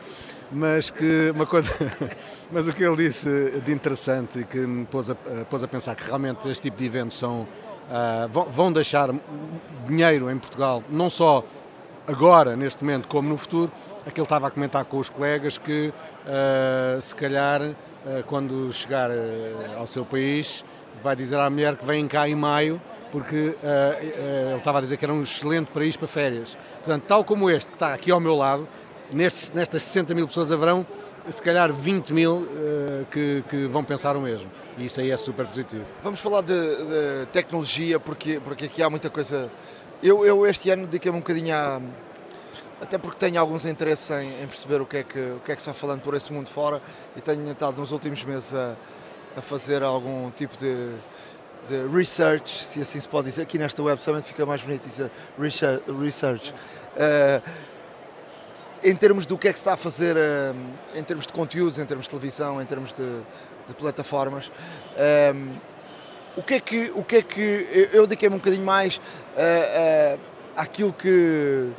mas que uma coisa, mas o que ele disse de interessante e que me pôs a, pôs a pensar que realmente este tipo de eventos são, uh, vão, vão deixar dinheiro em Portugal, não só agora, neste momento, como no futuro, aquele estava a comentar com os colegas que uh, se calhar uh, quando chegar ao seu país vai dizer à mulher que vem cá em maio porque ele estava a dizer que era um excelente país para férias. Portanto, tal como este que está aqui ao meu lado, nestes, nestas 60 mil pessoas haverão se calhar 20 mil uh, que, que, vão pensar o mesmo. E isso aí é super positivo. Vamos falar de, de, tecnologia, porque, porque aqui há muita coisa eu, eu este ano dediquei-me um bocadinho a. Até porque tenho alguns interesses em, em, perceber o que, é que, o que é que se vai falando por esse mundo fora e tenho estado nos últimos meses a, a fazer algum tipo de, de research, se assim se pode dizer. Aqui nesta Web Summit fica mais bonito dizer research. Uh, em termos do que é que se está a fazer, uh, em termos de conteúdos, em termos de televisão, em termos de, de plataformas. Um, o que é que, o que, é que eu dediquei-me um bocadinho mais uh, uh, àquilo que,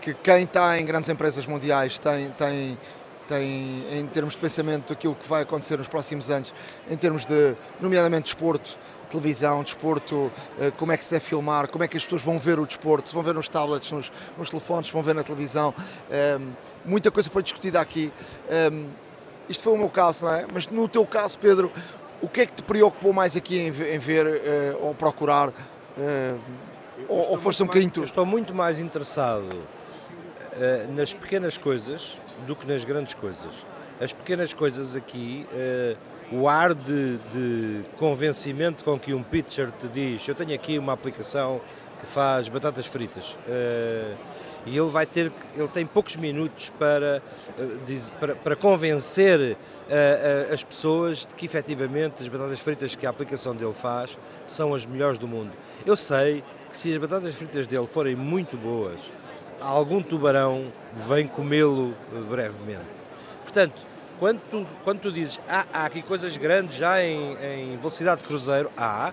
que quem está em grandes empresas mundiais tem, tem, tem em termos de pensamento aquilo que vai acontecer nos próximos anos, em termos de, nomeadamente, desporto, televisão, desporto, uh, como é que se deve filmar, como é que as pessoas vão ver o desporto, se vão ver nos tablets, nos, nos telefones, se vão ver na televisão. Um, muita coisa foi discutida aqui. Um, isto foi o meu caso, não é? Mas no teu caso, Pedro, o que é que te preocupou mais aqui em, ver uh, ou procurar? Uh, ou, ou foste um bocadinho tu? Estou muito mais interessado uh, nas pequenas coisas do que nas grandes coisas. As pequenas coisas aqui, o ar de, de convencimento com que um pitcher te diz: Eu tenho aqui uma aplicação que faz batatas fritas e ele vai ter ele tem poucos minutos para eh, para, para convencer uh, as pessoas de que efetivamente as batatas fritas que a aplicação dele faz são as melhores do mundo. Eu sei que se as batatas fritas dele forem muito boas, algum tubarão vem comê-lo brevemente. Portanto, quando tu, quando tu dizes ah, há aqui coisas grandes já em, em velocidade de cruzeiro, há,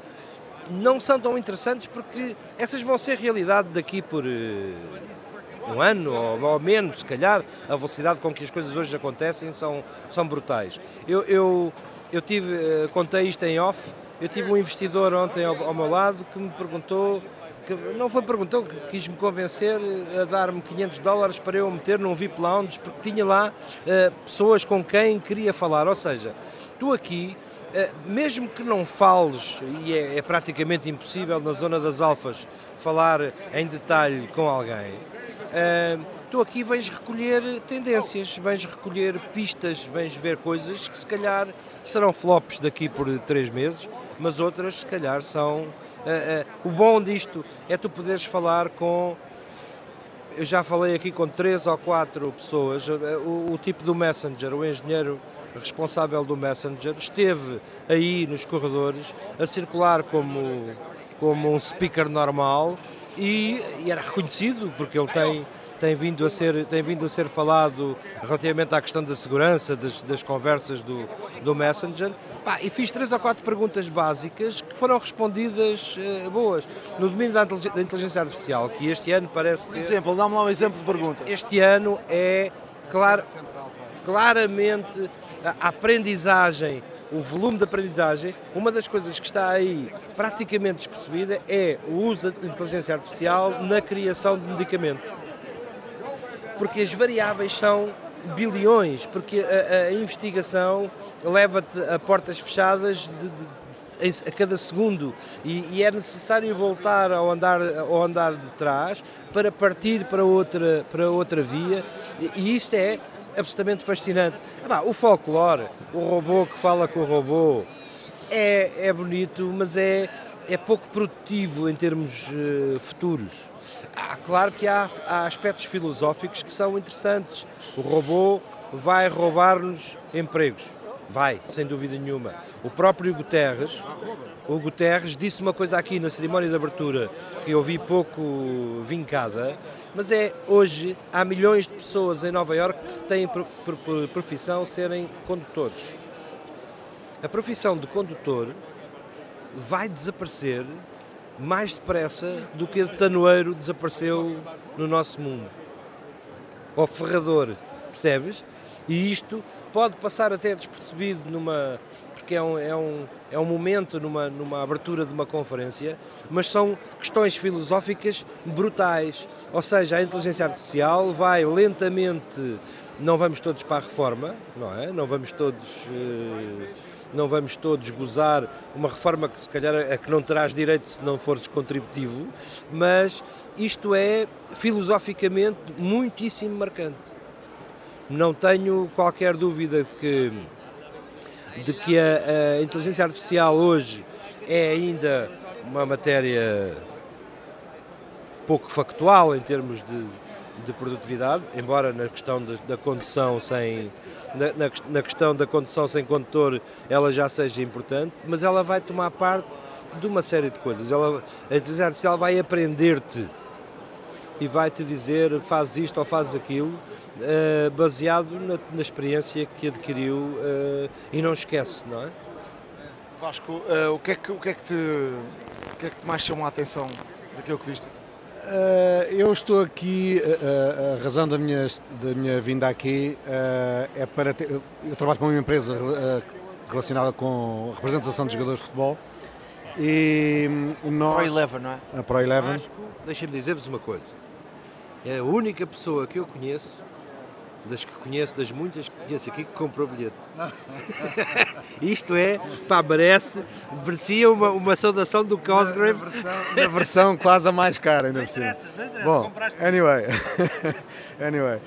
não são tão interessantes porque essas vão ser realidade daqui por um ano ou, ou, menos, se calhar, a velocidade com que as coisas hoje acontecem são, são brutais. Eu, eu, eu tive, eh, contei isto em off, eu tive um investidor ontem ao, ao meu lado que me perguntou, que não foi perguntou, que quis-me convencer a dar-me 500 dólares para eu meter num VIP Lounge, porque tinha lá uh, pessoas com quem queria falar. Ou seja, tu aqui uh, mesmo que não fales, e é, é, praticamente impossível na zona das alfas falar em detalhe com alguém, Uh, tu aqui vens recolher tendências, vens recolher pistas, vens ver coisas que se calhar serão flops daqui por três meses, mas outras se calhar são. Uh, uh, o bom disto é tu poderes falar com. Eu já falei aqui com três ou quatro pessoas. O, o tipo do Messenger, o engenheiro responsável do Messenger, esteve aí nos corredores a circular como, como um speaker normal e, e, era reconhecido porque ele tem, tem, vindo a ser, tem vindo a ser falado relativamente à questão da segurança das, das conversas do, do Messenger. Pá, e fiz três ou quatro perguntas básicas que foram respondidas uh, boas. No domínio da, inteligência artificial, que este ano parece ser. exemplo, dá-me lá um exemplo de pergunta. Este ano é clar, claramente a aprendizagem o volume de aprendizagem, uma das coisas que está aí praticamente despercebida é o uso da inteligência artificial na criação de medicamentos. Porque as variáveis são bilhões, porque a, a investigação leva-te a portas fechadas de, de, de, a cada segundo e, e, é necessário voltar ao andar, ao andar de trás para partir para outra, para outra via e, e isto é absolutamente fascinante. Ah, o folclore, o robô que fala com o robô, é, é bonito, mas é, é pouco produtivo em termos uh, futuros. Ah, claro que há, há aspectos filosóficos que são interessantes. O robô vai roubar-nos empregos. Vai, sem dúvida nenhuma. O próprio Guterres, o Guterres disse uma coisa aqui na cerimónia de abertura que eu vi pouco vincada, mas é hoje há milhões de pessoas em Nova Iorque que têm por, por, por profissão serem condutores. A profissão de condutor vai desaparecer mais depressa do que de tanoeiro desapareceu no nosso mundo. Ou ferrador, percebes? E isto pode passar até despercebido numa porque é um, é um, é um momento numa, numa abertura de uma conferência, mas são questões filosóficas brutais. Ou seja, a inteligência artificial vai lentamente, não vamos todos para a reforma, não é? Não vamos todos. Eh, não vamos todos gozar uma reforma que se calhar é que não terás direito se não fores contributivo, mas isto é filosoficamente muitíssimo marcante. Não tenho qualquer dúvida de que, de que a, a inteligência artificial hoje é ainda uma matéria pouco factual em termos de, de produtividade, embora na questão da, da condução sem na, na, na, questão da condução sem condutor ela já seja importante, mas ela vai tomar parte de uma série de coisas. Ela, a inteligência artificial vai aprender-te e vai-te dizer faz isto ou faz aquilo, uh, baseado na, na, experiência que adquiriu uh, e não esquece, não é? Vasco, uh, o, que é que, o, que é que te, o que é que mais chamou a atenção daquilo que viste? Uh, eu estou aqui, uh, a razão da minha, da minha vinda aqui uh, é para. Ter, eu trabalho com uma empresa relacionada com a representação de jogadores de futebol e nós. Pro Eleven, não é? A Pro Eleven. Deixem-me dizer-vos uma coisa. É a única pessoa que eu conheço das que conheço, das muitas que conheço aqui, que comprou bilhete. Isto é, pá, merece, merecia uma, uma saudação do Cosgrave. Na, versão, na versão quase a mais cara, ainda por cima. Bom, anyway, anyway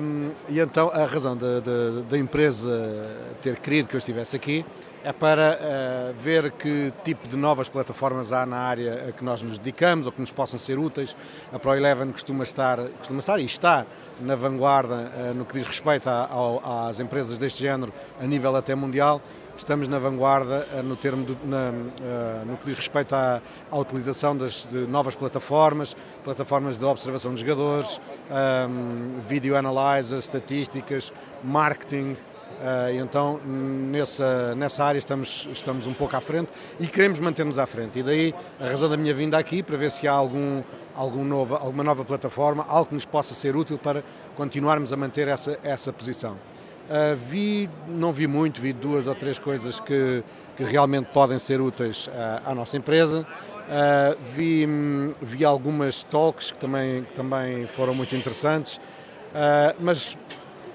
um, e então a razão da, da, da empresa ter querido que eu estivesse aqui é para uh, ver que tipo de novas plataformas há na área a que nós nos dedicamos ou que nos possam ser úteis. A Pro Eleven costuma estar, costuma estar e está na vanguarda uh, no que diz respeito a, a, às empresas deste género a nível até mundial. Estamos na vanguarda uh, no, termo de, na, no que diz respeito à, à utilização das, de novas plataformas, plataformas de observação de jogadores, um, video analyzers, estatísticas, marketing, então, nessa, nessa área estamos, estamos um pouco à frente e queremos manter-nos à frente. E daí a razão da minha vinda aqui, para ver se há algum, algum novo, alguma nova plataforma, algo que nos possa ser útil para continuarmos a manter essa, essa posição. Uh, vi, não vi muito, vi duas ou três coisas que, que realmente podem ser úteis uh, à nossa empresa. Uh, vi, vi algumas talks que também, que também foram muito interessantes, mas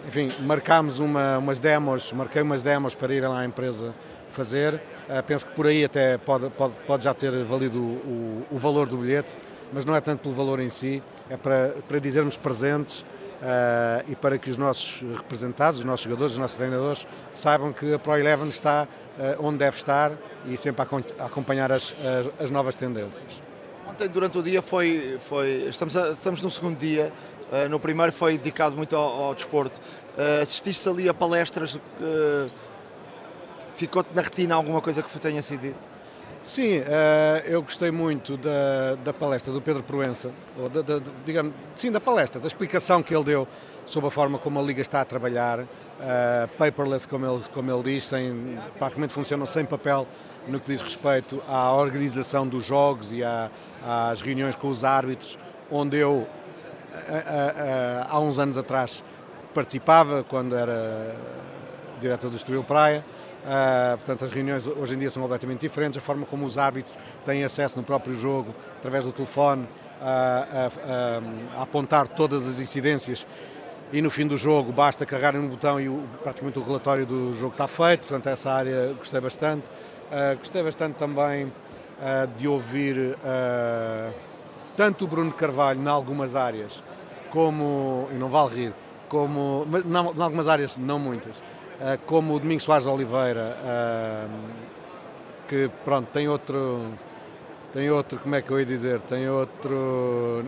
enfim, marcámos uma, umas demos, marquei umas demos para ir lá à empresa fazer. Uh, penso que por aí até pode, pode, pode já ter valido o, o, o, valor do bilhete, mas não é tanto pelo valor em si, é para, para dizermos presentes uh, e para que os nossos representados, os nossos jogadores, os nossos treinadores saibam que a Pro Eleven está uh, onde deve estar e sempre a, a acompanhar as, as, as, novas tendências. Ontem, durante o dia, foi, foi estamos, a, estamos no segundo dia, Uh, no primeiro foi dedicado muito ao, ao desporto. Uh, assististe ali a palestras, uh, ficou-te na retina alguma coisa que tenha sido Sim, eu gostei muito da, da palestra do Pedro Proença, ou da, da, digamos, sim, da palestra, da explicação que ele deu sobre a forma como a Liga está a trabalhar, paperless, como ele, como ele diz, sem, praticamente funciona sem papel no que diz respeito à organização dos jogos e à, às reuniões com os árbitros, onde eu há uns anos atrás participava quando era diretor do Estoril Praia. Uh, portanto, as reuniões hoje em dia são completamente diferentes. A forma como os árbitros têm acesso no próprio jogo, através do telefone, uh, a, a, apontar todas as incidências e no fim do jogo basta carregarem no botão e o, praticamente o relatório do jogo está feito. Portanto, essa área gostei bastante. Uh, gostei bastante também de ouvir tanto o Bruno Carvalho, em algumas áreas, como, e não vale rir, como, mas não, em algumas áreas, não muitas, uh, como o Domingos Soares de Oliveira, uh, que pronto, tem outro, tem outro, como é que eu ia dizer, tem outro...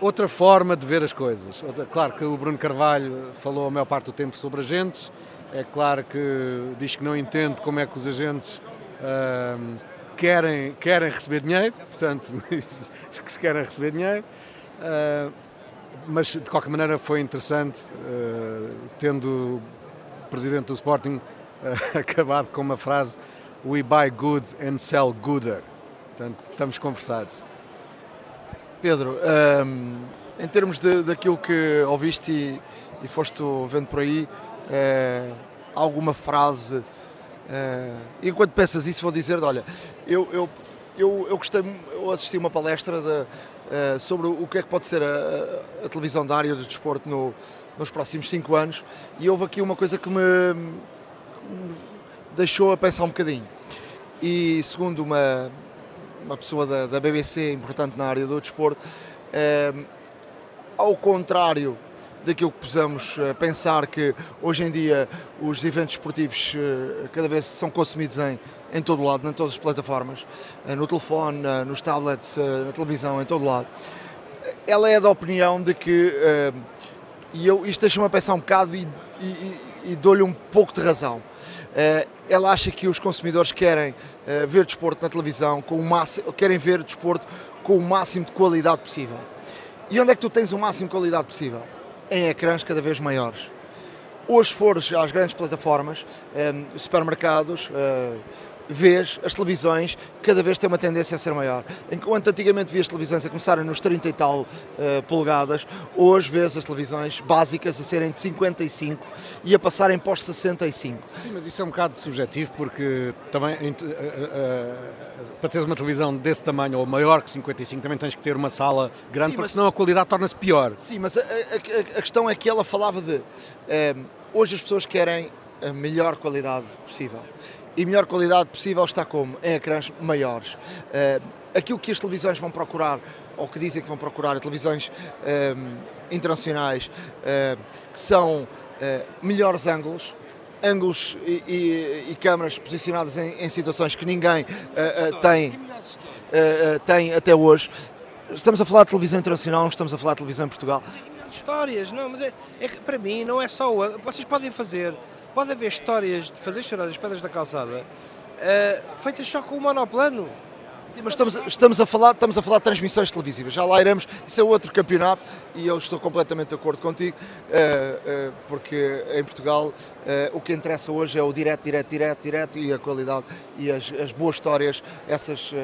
Outra forma de ver as coisas. Claro que o Bruno Carvalho falou a maior parte do tempo sobre agentes, é claro que diz que não entende como é que os agentes uh, querem, querem receber dinheiro, portanto, que se querem receber dinheiro, uh, mas de qualquer maneira foi interessante, uh, tendo o presidente do Sporting uh, acabado com uma frase We buy good and sell gooder. Portanto, estamos conversados. Pedro, um, em termos de, daquilo que ouviste e, e foste vendo por aí, alguma frase enquanto pensas isso, vou dizer: olha, eu, eu, eu, eu gostei, eu assisti uma palestra de, uh, sobre o que é que pode ser a, a televisão da área do desporto no, nos próximos 5 anos e houve aqui uma coisa que me, me deixou a pensar um bocadinho. E segundo uma, uma pessoa da, da BBC importante na área do desporto, uh, ao contrário daquilo que possamos pensar que hoje em dia os eventos esportivos uh, cada vez são consumidos em, em todo lado, em todas as plataformas, no telefone, nos tablets, na televisão, em todo lado. Ela é da opinião de que, e eu, isto deixa-me a pensar um bocado e, e, e dou-lhe um pouco de razão. ela acha que os consumidores querem ver desporto na televisão, com o máximo, querem ver desporto com o máximo de qualidade possível. E onde é que tu tens o máximo de qualidade possível? Em ecrãs cada vez maiores. Hoje fores às grandes plataformas, eh, supermercados, eh, vês as televisões cada vez têm uma tendência a ser maior. Enquanto antigamente vias televisões a começarem nos 30 e tal uh, polegadas, hoje vês as televisões básicas a serem de 55 e a passarem para os 65. Sim, mas isso é um bocado subjetivo porque também uh, uh, para teres uma televisão desse tamanho ou maior que 55 também tens que ter uma sala grande Sim, porque mas... senão a qualidade torna-se pior. Sim, mas a, a, a, questão é que ela falava de hoje as pessoas querem a melhor qualidade possível e melhor qualidade possível está como? Em ecrãs maiores. Uh, aquilo que as televisões vão procurar, ou que dizem que vão procurar, televisões uh, internacionais, uh, que são melhores ângulos, ângulos e, e, e câmaras posicionadas em, em, situações que ninguém tem, tem até hoje. Estamos a falar de televisão internacional, não estamos a falar de televisão em Portugal. Histórias, não, mas é, é que para mim não é só o. Vocês podem fazer pode haver histórias de fazer chorar as pedras da calçada uh, feitas só com o monoplano. Sim, mas estamos, estamos, a falar, estamos a falar de transmissões televisivas. Já lá iremos, isso é outro campeonato e eu estou completamente de acordo contigo, uh, uh, porque em Portugal o que interessa hoje é o direto, direto, direto, direto e a qualidade e as, as boas histórias, essas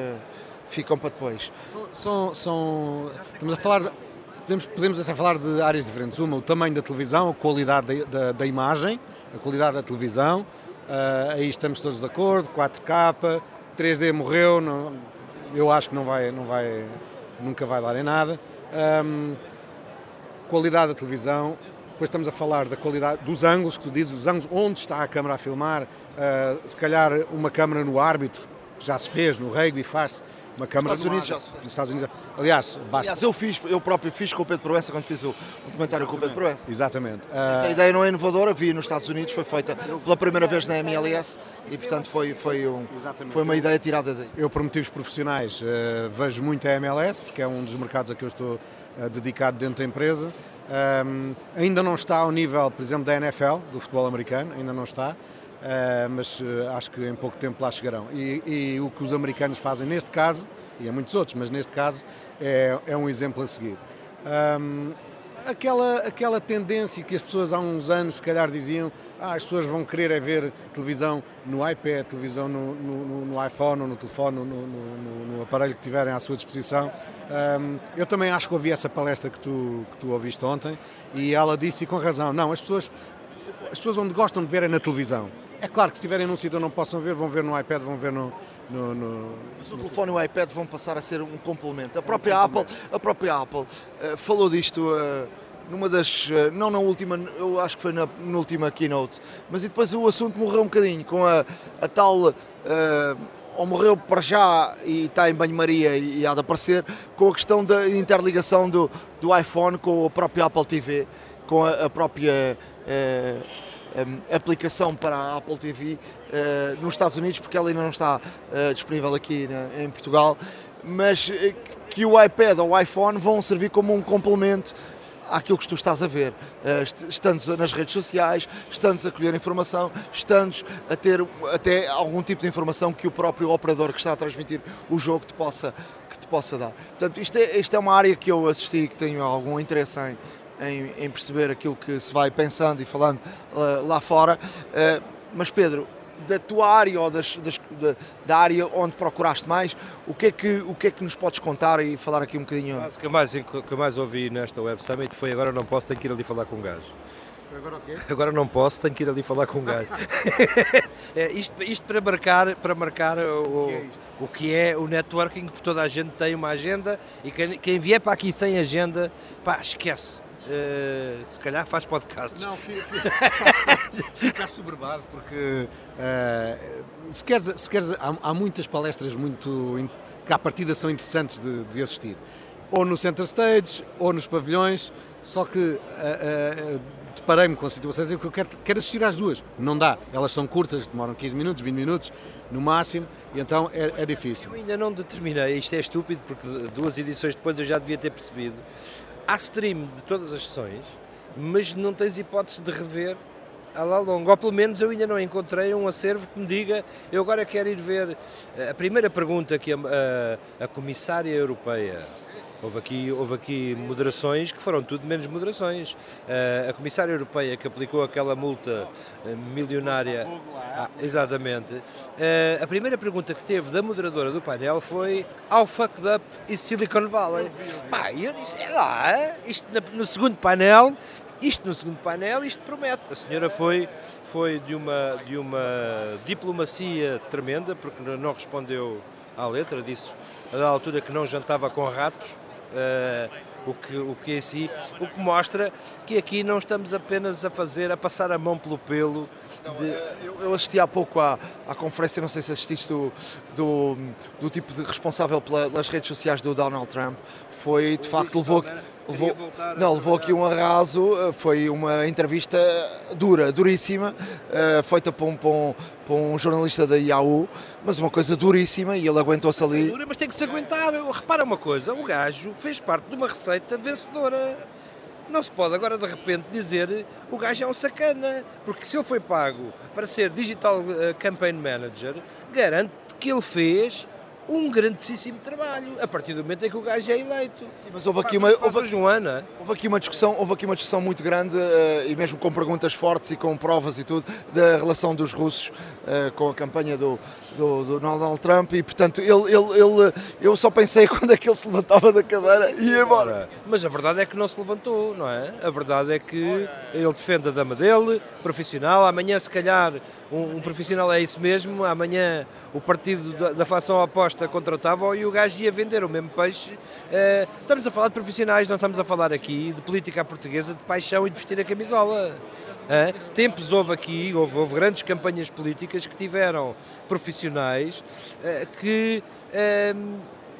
ficam para depois. São, são, são estamos a falar de, podemos, podemos até falar de áreas diferentes. Uma, o tamanho da televisão, a qualidade da, da, da imagem, a qualidade da televisão. Uh, aí estamos todos de acordo. 4K, 3D morreu. Não, eu acho que não vai, não vai, nunca vai dar em nada. Um, qualidade da televisão. Depois estamos a falar da qualidade dos ângulos que tu dizes, dos ângulos onde está a câmara a filmar. Uh, se calhar uma câmara no árbitro já se fez no rugby, faz-se uma Câmara Estados Unidos. Dos Estados Unidos. Aliás, basta. Aliás, eu fiz, eu próprio fiz com o Pedro Proença quando fiz o, o documentário com o Pedro Proença. Exatamente. Uh... A ideia não é inovadora, vi nos Estados Unidos, foi feita pela primeira vez na MLS e, portanto, foi, foi, um, foi uma ideia tirada daí. Eu, por motivos profissionais, uh, vejo muito a MLS, porque é um dos mercados a que eu estou uh, dedicado dentro da empresa. Um, ainda não está ao nível, por exemplo, da NFL, do futebol americano, ainda não está. Uh, mas uh, acho que em pouco tempo lá chegarão. E, e, o que os americanos fazem neste caso, e há muitos outros, mas neste caso é, é um exemplo a seguir. Um, aquela, aquela tendência que as pessoas há uns anos se calhar diziam ah, as pessoas vão querer é ver televisão no iPad, televisão no, no, no iPhone ou no telefone, no, no, aparelho que tiverem à sua disposição. Um, eu também acho que ouvi essa palestra que tu, que tu ouviste ontem e ela disse, e com razão, não, as pessoas, as pessoas onde gostam de ver é na televisão. É claro que se estiverem num sítio onde não possam ver, vão ver no iPad, vão ver no. no, no Mas o telefone e o iPad vão passar a ser um complemento. A própria é um Apple, a própria Apple uh, falou disto uh, numa das. Uh, não na última, eu acho que foi na, na, última keynote, mas depois o assunto morreu um bocadinho com a, a tal. ou morreu para já e está em banho-maria e, e há de aparecer, com a questão da interligação do, do iPhone com o próprio Apple TV, com a, a própria um, aplicação para a Apple TV uh, eh, nos Estados Unidos, porque ela ainda não está uh, disponível aqui em Portugal, mas uh, que o iPad ou o iPhone vão servir como um complemento àquilo que tu estás a ver, estando nas redes sociais, estando a colher informação, estando a ter até algum tipo de informação que o próprio operador que está a transmitir o jogo te possa, que te possa dar. Portanto, isto é, isto é uma área que eu assisti que tenho algum interesse em, em, em, perceber aquilo que se vai pensando e falando uh, lá fora. Uh, mas Pedro, da tua área ou das, das, da, da, área onde procuraste mais, o que, é que, o que é que nos podes contar e falar aqui um bocadinho? O que eu mais, que mais ouvi nesta Web Summit foi agora não posso, tenho que ir ali falar com um gajo. Agora o quê? Agora não posso, tenho que ir ali falar com um gajo. é, isto, isto para marcar, para marcar o, o, que é o que é o networking, porque toda a gente tem uma agenda e quem, quem vier para aqui sem agenda, pá, esquece Uh, se calhar faz podcast. Não, fica, fica soberbado porque uh, se queres, se queres há, há, muitas palestras muito que à partida são interessantes de, de assistir. ou no center stage, ou nos pavilhões, só que uh, uh, deparei-me com situações em que eu quero, quero, assistir às duas. Não dá, elas são curtas, demoram 15 minutos, 20 minutos no máximo, e então é, é difícil. Eu ainda não determinei, isto é estúpido porque duas edições depois eu já devia ter percebido. Há stream de todas as sessões, mas não tens hipótese de rever a lá longo. Ou pelo menos eu ainda não encontrei um acervo que me diga eu agora quero ir ver. A primeira pergunta que a, a, a comissária europeia Houve aqui, houve aqui moderações que foram tudo menos moderações. Uh, a Comissária Europeia que aplicou aquela multa uh, milionária. Ah, exatamente. Uh, a primeira pergunta que teve da moderadora do painel foi: How fucked up is Silicon Valley? Pá, e eu disse: é lá, isto no segundo painel isto no segundo painel, isto promete. A senhora foi, foi de, uma, de uma diplomacia tremenda, porque não respondeu à letra, disse a da altura que não jantava com ratos, uh, o, que, o que em si, o que mostra que aqui não estamos apenas a fazer, a passar a mão pelo pelo. De... Eu, eu, assisti há pouco à, à conferência, não sei se assististe, do, do, do tipo de responsável pelas redes sociais do Donald Trump. Foi, de facto, levou levou, não, levou aqui um arraso, eh, foi uma entrevista dura, duríssima, uh, feita por um, por, um, por um, jornalista da Yahoo, mas uma coisa duríssima e ele aguentou-se ali. Mas tem que se aguentar, repara uma coisa, o gajo fez parte de uma receita vencedora. Não se pode agora de repente dizer o gajo é um sacana, porque se ele foi pago para ser Digital eh, Campaign Manager, garante que ele fez um grandíssimo trabalho, a partir do momento em que o gajo é eleito. Sim, mas houve aqui uma, houve, Joana. houve aqui uma discussão, houve aqui uma discussão muito grande uh, e mesmo com perguntas fortes e com provas e tudo da relação dos russos uh, com a campanha do, do, do, Donald Trump e portanto ele, ele, ele, eu só pensei quando é que ele se levantava da cadeira e ia embora. Mas a verdade é que não se levantou, não é? A verdade é que ele defende a dama dele, profissional, amanhã se calhar um, um, profissional é isso mesmo, amanhã o partido da, da fação oposta contratava e o gajo ia vender o mesmo peixe. Uh, estamos a falar de profissionais, não estamos a falar aqui de política portuguesa, de paixão e de vestir a camisola. Uh, tempos houve aqui, houve, houve, grandes campanhas políticas que tiveram profissionais uh, que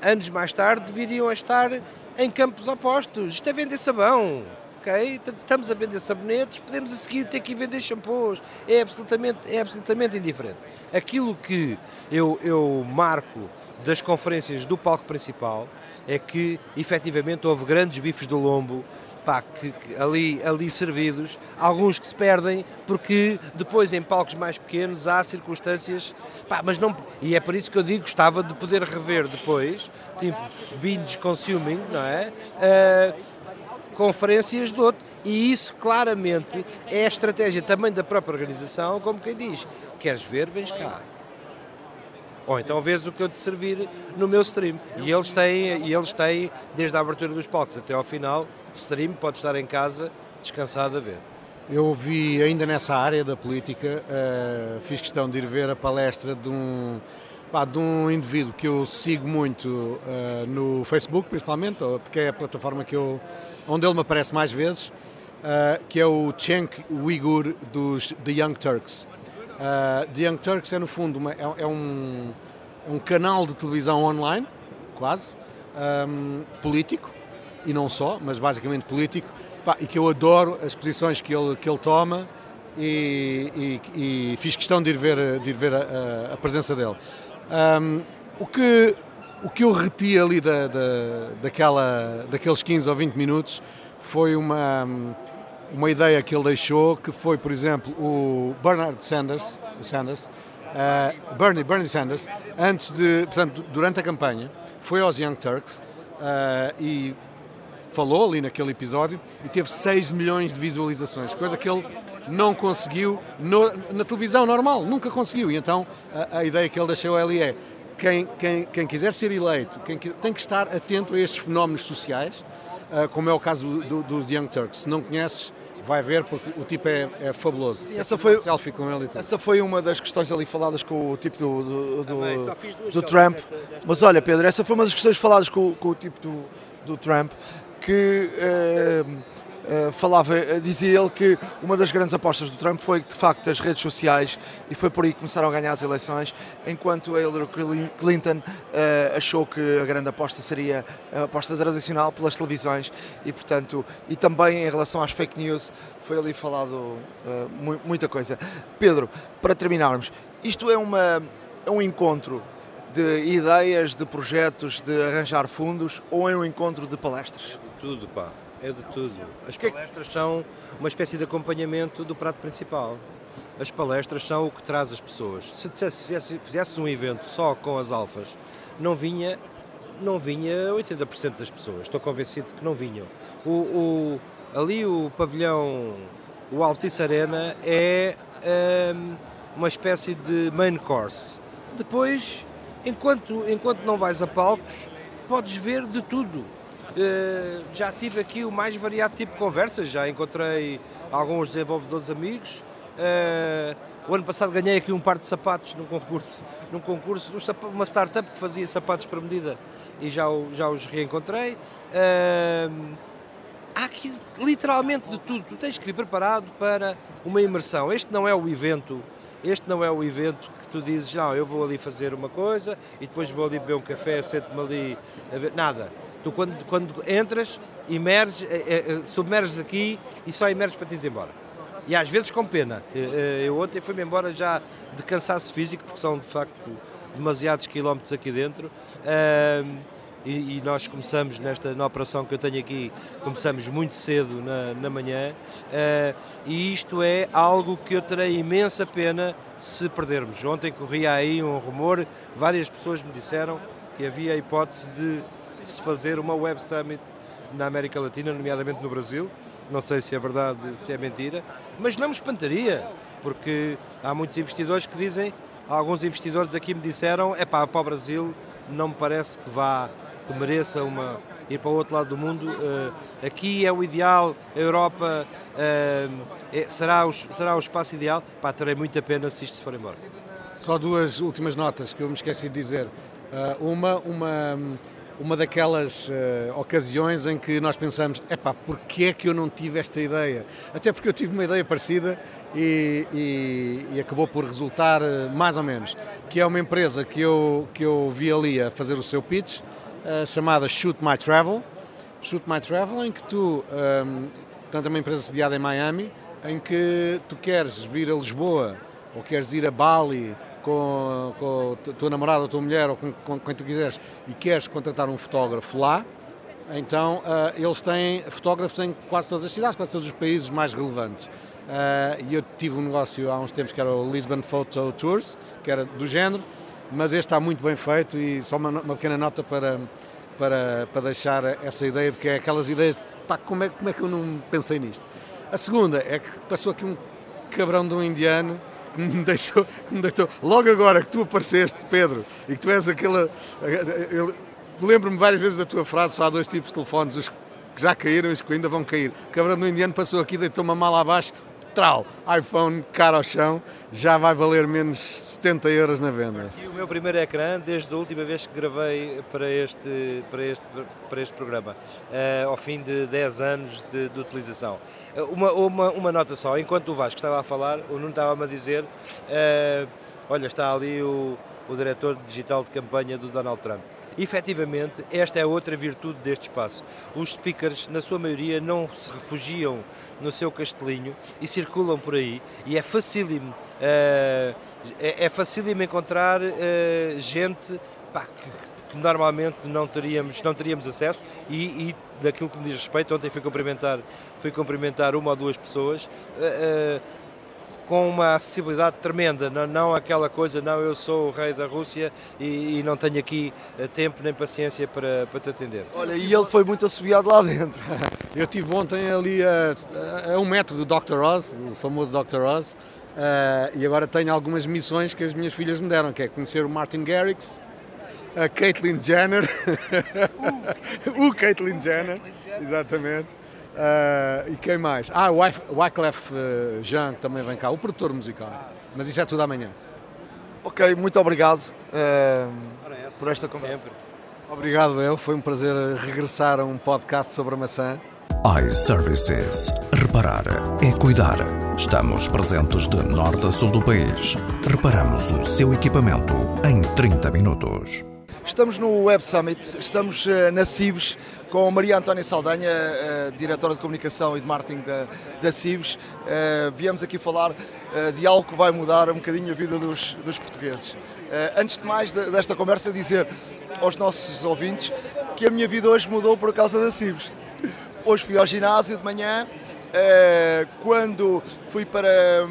anos mais tarde viriam a estar em campos opostos. Isto é vender sabão ok? Estamos a vender sabonetes, podemos a seguir ter que vender shampoos. É absolutamente, é absolutamente indiferente. Aquilo que eu, eu marco das conferências do palco principal é que efetivamente houve grandes bifes do lombo pá, que, que, ali, ali servidos, alguns que se perdem porque depois em palcos mais pequenos há circunstâncias, pá, mas não, e é por isso que eu digo, gostava de poder rever depois, tipo binge consuming, não é? Uh, conferências do outro. E isso claramente é a estratégia também da própria organização, como quem diz, queres ver, vens cá. Ou então vês o que eu te servir no meu stream. E eles têm, e eles têm desde a abertura dos palcos até ao final, stream, pode estar em casa, descansado a ver. Eu vi ainda nessa área da política, uh, fiz questão de ir ver a palestra de um, pá, de um indivíduo que eu sigo muito uh, no Facebook, principalmente, porque é a plataforma que eu, onde ele me aparece mais vezes, uh, que é o Cenk Uyghur dos The Young Turks. Uh, The Young Turks é, no fundo, uma, é, é, um, é um canal de televisão online, quase, um, político, e não só, mas basicamente político, pá, e que eu adoro as posições que ele, que ele toma e, e, e fiz questão de ir ver, de ir ver a, a presença dele. Um, o, que, o que eu reti ali da, da, daquela, daqueles 15 ou 20 minutos foi uma, uma ideia que ele deixou, que foi, por exemplo, o Bernard Sanders, o Sanders uh, Bernie, Bernie Sanders, antes de, portanto, durante a campanha, foi aos Young Turks uh, e falou ali naquele episódio e teve 6 milhões de visualizações, coisa que ele não conseguiu no, na televisão normal, nunca conseguiu. E então a, a, ideia que ele deixou ali é quem, quem, quem quiser ser eleito quem, tem que estar atento a estes fenómenos sociais, uh, como é o caso dos do, do Young Turks. Se não conheces, vai ver porque o tipo é, é fabuloso. Sim, essa foi selfie com ele essa foi uma das questões ali faladas com o tipo do, do, do, do Trump. Mas olha, Pedro, essa foi uma das questões faladas com, com o tipo do, do Trump que Uh, falava, uh, dizia ele que uma das grandes apostas do Trump foi de facto as redes sociais e foi por aí que começaram a ganhar as eleições, enquanto a Hillary Clinton uh, achou que a grande aposta seria a aposta tradicional pelas televisões e portanto e também em relação às fake news foi ali falado muita coisa. Pedro, para terminarmos, isto é uma é um encontro de ideias, de projetos, de arranjar fundos ou é um encontro de palestras? É tudo, pá. É de tudo. As palestras são uma espécie de acompanhamento do prato principal. As palestras são o que traz as pessoas. Se fizesses fizesse um evento só com as alfas, não vinha, não vinha 80% das pessoas. Estou convencido que não vinham. O, o ali o pavilhão, o Altice Arena, é um, uma espécie de main course. Depois enquanto, enquanto não vais a palcos, podes ver de tudo. Uh, já tive aqui o mais variado tipo de conversas, já encontrei alguns desenvolvedores amigos. Uh, o ano passado ganhei aqui um par de sapatos num concurso, num concurso, uma startup que fazia sapatos para medida e já, já os reencontrei. Uh, há aqui literalmente de tudo. Tu tens que vir preparado para uma imersão. Este não é o evento este não é o evento que tu dizes, não, eu vou ali fazer uma coisa e depois vou ali beber um café, sento-me ali a ver. Nada. Tu quando, quando entras, emerges, é, é, submerges aqui e só emerges para te ir embora. E às vezes com pena. Eu ontem fui-me embora já de cansaço físico, porque são de facto demasiados quilómetros aqui dentro e, nós começamos nesta na operação que eu tenho aqui, começamos muito cedo na, na manhã uh, e isto é algo que eu terei imensa pena se perdermos. Ontem corria aí um rumor, várias pessoas me disseram que havia a hipótese de se fazer uma Web Summit na América Latina, nomeadamente no Brasil. Não sei se é verdade, se é mentira, mas não me espantaria, porque há muitos investidores que dizem, alguns investidores aqui me disseram, é pá, para o Brasil não me parece que vá que mereça uma, ir para o outro lado do mundo. Uh, aqui é o ideal, a Europa uh, é, será, o, será o espaço ideal. Pá, terei muita pena se isto se for embora. Só duas últimas notas que eu me esqueci de dizer. Uh, uma, uma, uma daquelas ocasiões em que nós pensamos, epá, porquê é que eu não tive esta ideia? Até porque eu tive uma ideia parecida e, e, e, acabou por resultar mais ou menos, que é uma empresa que eu, que eu vi ali a fazer o seu pitch, uh, chamada Shoot My Travel. Shoot My Travel, em que tu, um, ehm, tanto é uma empresa sediada em Miami, em que tu queres vir a Lisboa ou queres ir a Bali com, com a tua namorada, a tua mulher ou com, com quem tu quiseres e queres contratar um fotógrafo lá, então uh, eles têm fotógrafos em quase todas as cidades, quase todos os países mais relevantes. Uh, e eu tive um negócio há uns tempos que era o Lisbon Photo Tours, que era do género, mas este está muito bem feito e só uma, uma pequena nota para, para, para deixar essa ideia de que é aquelas ideias de pá, como é, como é que eu não pensei nisto. A segunda é que passou aqui um cabrão de um indiano que me deixou, que me deixou logo agora que tu apareceste, Pedro, e que tu és aquela. Lembro-me várias vezes da tua frase: só há dois tipos de telefones, os que já caíram e os que ainda vão cair. O cabrão do indiano passou aqui, deitou uma mala abaixo, iPhone cara ao chão, já vai valer menos 70 euros na venda. E o meu primeiro ecrã, desde a última vez que gravei para este, para este, para este programa, uh, ao fim de 10 anos de, de utilização. Uh, uma, uma, uma nota só, enquanto o Vasco estava a falar, o Nuno estava-me a dizer, uh, olha, está ali o, o diretor digital de campanha do Donald Trump efetivamente, esta é outra virtude deste espaço. Os speakers, na sua maioria, não se refugiam no seu castelinho e circulam por aí. E é facílimo, uh, é, é facílimo encontrar uh, gente pá, que, que, normalmente não teríamos, não teríamos acesso. E, e, daquilo que me diz respeito, ontem fui cumprimentar, fui cumprimentar uma ou duas pessoas, uh, com uma acessibilidade tremenda, não, não, aquela coisa, não, eu sou o rei da Rússia e, e não tenho aqui eh, tempo nem paciência para, para te atender. Olha, e ele foi muito assobiado lá dentro. Eu estive ontem ali a, a, um metro do Dr. Oz, o famoso Dr. Oz, uh, e agora tenho algumas missões que as minhas filhas me deram, que é conhecer o Martin Garrix, a Caitlyn Jenner, o Caitlyn Jenner, exatamente, Uh, e quem mais? Ah, o Wyclef uh, Jean também vem cá, o produtor musical. Mas isso é tudo amanhã. Ok, muito obrigado uh, por esta conversa. Sempre. Obrigado, eu. Foi um prazer regressar a um podcast sobre a maçã. iServices. Reparar é cuidar. Estamos presentes de norte a sul do país. Reparamos o seu equipamento em 30 minutos. Estamos no Web Summit, estamos na CIBS com Maria Antónia Saldanha, uh, diretora de comunicação e de marketing da, da CIBS. Uh, viemos aqui falar de algo que vai mudar um bocadinho a vida dos, dos portugueses. antes de mais de, desta conversa, dizer aos nossos ouvintes que a minha vida hoje mudou por causa da CIBS. Hoje fui ao ginásio de manhã, quando fui para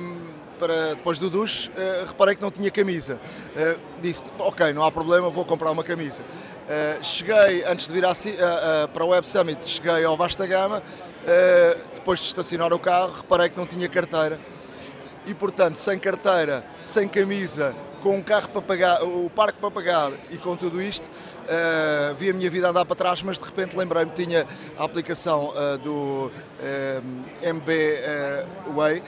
para depois do duche, uh, reparei que não tinha camisa. Uh, disse, ok, não há problema, vou comprar uma camisa. Uh, cheguei, antes de vir a, para o Web Summit, cheguei ao Vasta Gama, depois de estacionar o carro, reparei que não tinha carteira. E portanto, sem carteira, sem camisa, com um carro para pagar, o parque para pagar e com tudo isto, uh, vi a minha vida andar para trás, mas de repente lembrei-me que tinha a aplicação uh, do uh, MB Way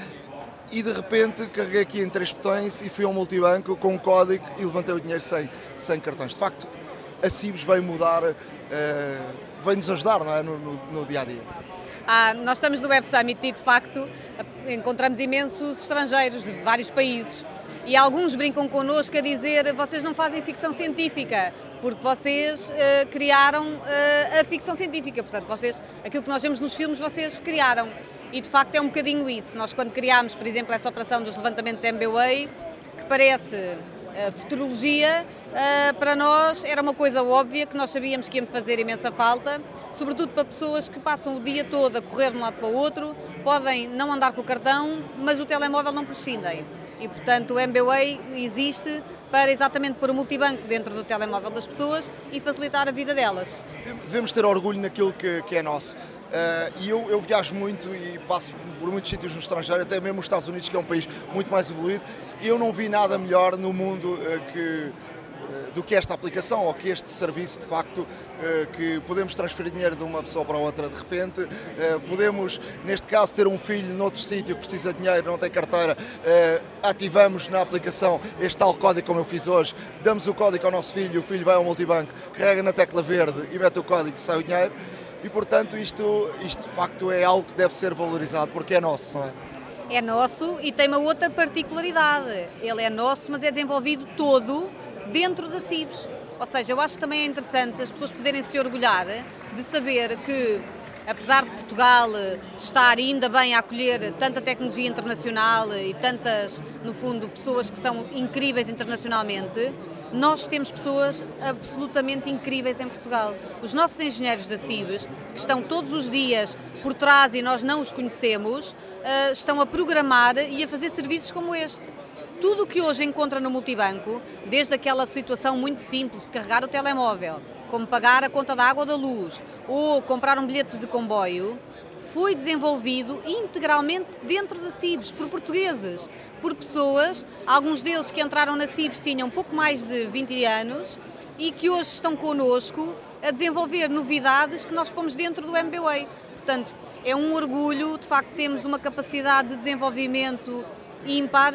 e de repente carreguei aqui em três botões e fui ao multibanco com um código e levantei o dinheiro sem, sem cartões. De facto, a Cibos vai mudar, uh, vai nos ajudar não é? no, no, no dia a dia. Ah, nós estamos no Web Summit e de facto encontramos imensos estrangeiros de vários países e alguns brincam connosco a dizer vocês não fazem ficção científica porque vocês uh, criaram uh, a ficção científica, portanto vocês aquilo que nós vemos nos filmes vocês criaram e de facto é um bocadinho isso. Nós, quando criámos, por exemplo, essa operação dos levantamentos MBWay, que parece uh, futurologia, uh, para nós era uma coisa óbvia que nós sabíamos que ia fazer imensa falta, sobretudo para pessoas que passam o dia todo a correr de um lado para o outro, podem não andar com o cartão, mas o telemóvel não prescindem. E, portanto, o MBWay existe para exatamente pôr o multibanco dentro do telemóvel das pessoas e facilitar a vida delas. Devemos ter orgulho naquilo que, que é nosso. Uh, e eu, eu, viajo muito e passo por muitos sítios no estrangeiro, até mesmo os Estados Unidos, que é um país muito mais evoluído. Eu não vi nada melhor no mundo uh, que, uh, do que esta aplicação ou que este serviço, de facto, que podemos transferir dinheiro de uma pessoa para outra de repente, podemos, neste caso, ter um filho noutro sítio que precisa de dinheiro, não tem carteira, ativamos na aplicação este tal código como eu fiz hoje, damos o código ao nosso filho, o filho vai ao multibanco, carrega na tecla verde e mete o código e sai o dinheiro e portanto isto, isto de facto é algo que deve ser valorizado porque é nosso, não é? É nosso e tem uma outra particularidade. Ele é nosso, mas é desenvolvido todo dentro da CIBS. Ou seja, eu acho que também é interessante as pessoas poderem se orgulhar de saber que apesar de Portugal estar ainda bem a acolher tanta tecnologia internacional e tantas, no fundo, pessoas que são incríveis internacionalmente, nós temos pessoas absolutamente incríveis em Portugal. Os nossos engenheiros da CIBES, que estão todos os dias por trás e nós não os conhecemos, eh, estão a programar e a fazer serviços como este. Tudo o que hoje encontra no multibanco, desde aquela situação muito simples de carregar o telemóvel, como pagar a conta da água ou da luz, ou comprar um bilhete de comboio, foi desenvolvido integralmente dentro da CIBS, por portugueses, por pessoas, alguns deles que entraram na CIBS tinham pouco mais de 20 anos e que hoje estão connosco a desenvolver novidades que nós pomos dentro do MBWay. Portanto, é um orgulho, de facto, temos uma capacidade de desenvolvimento ímpar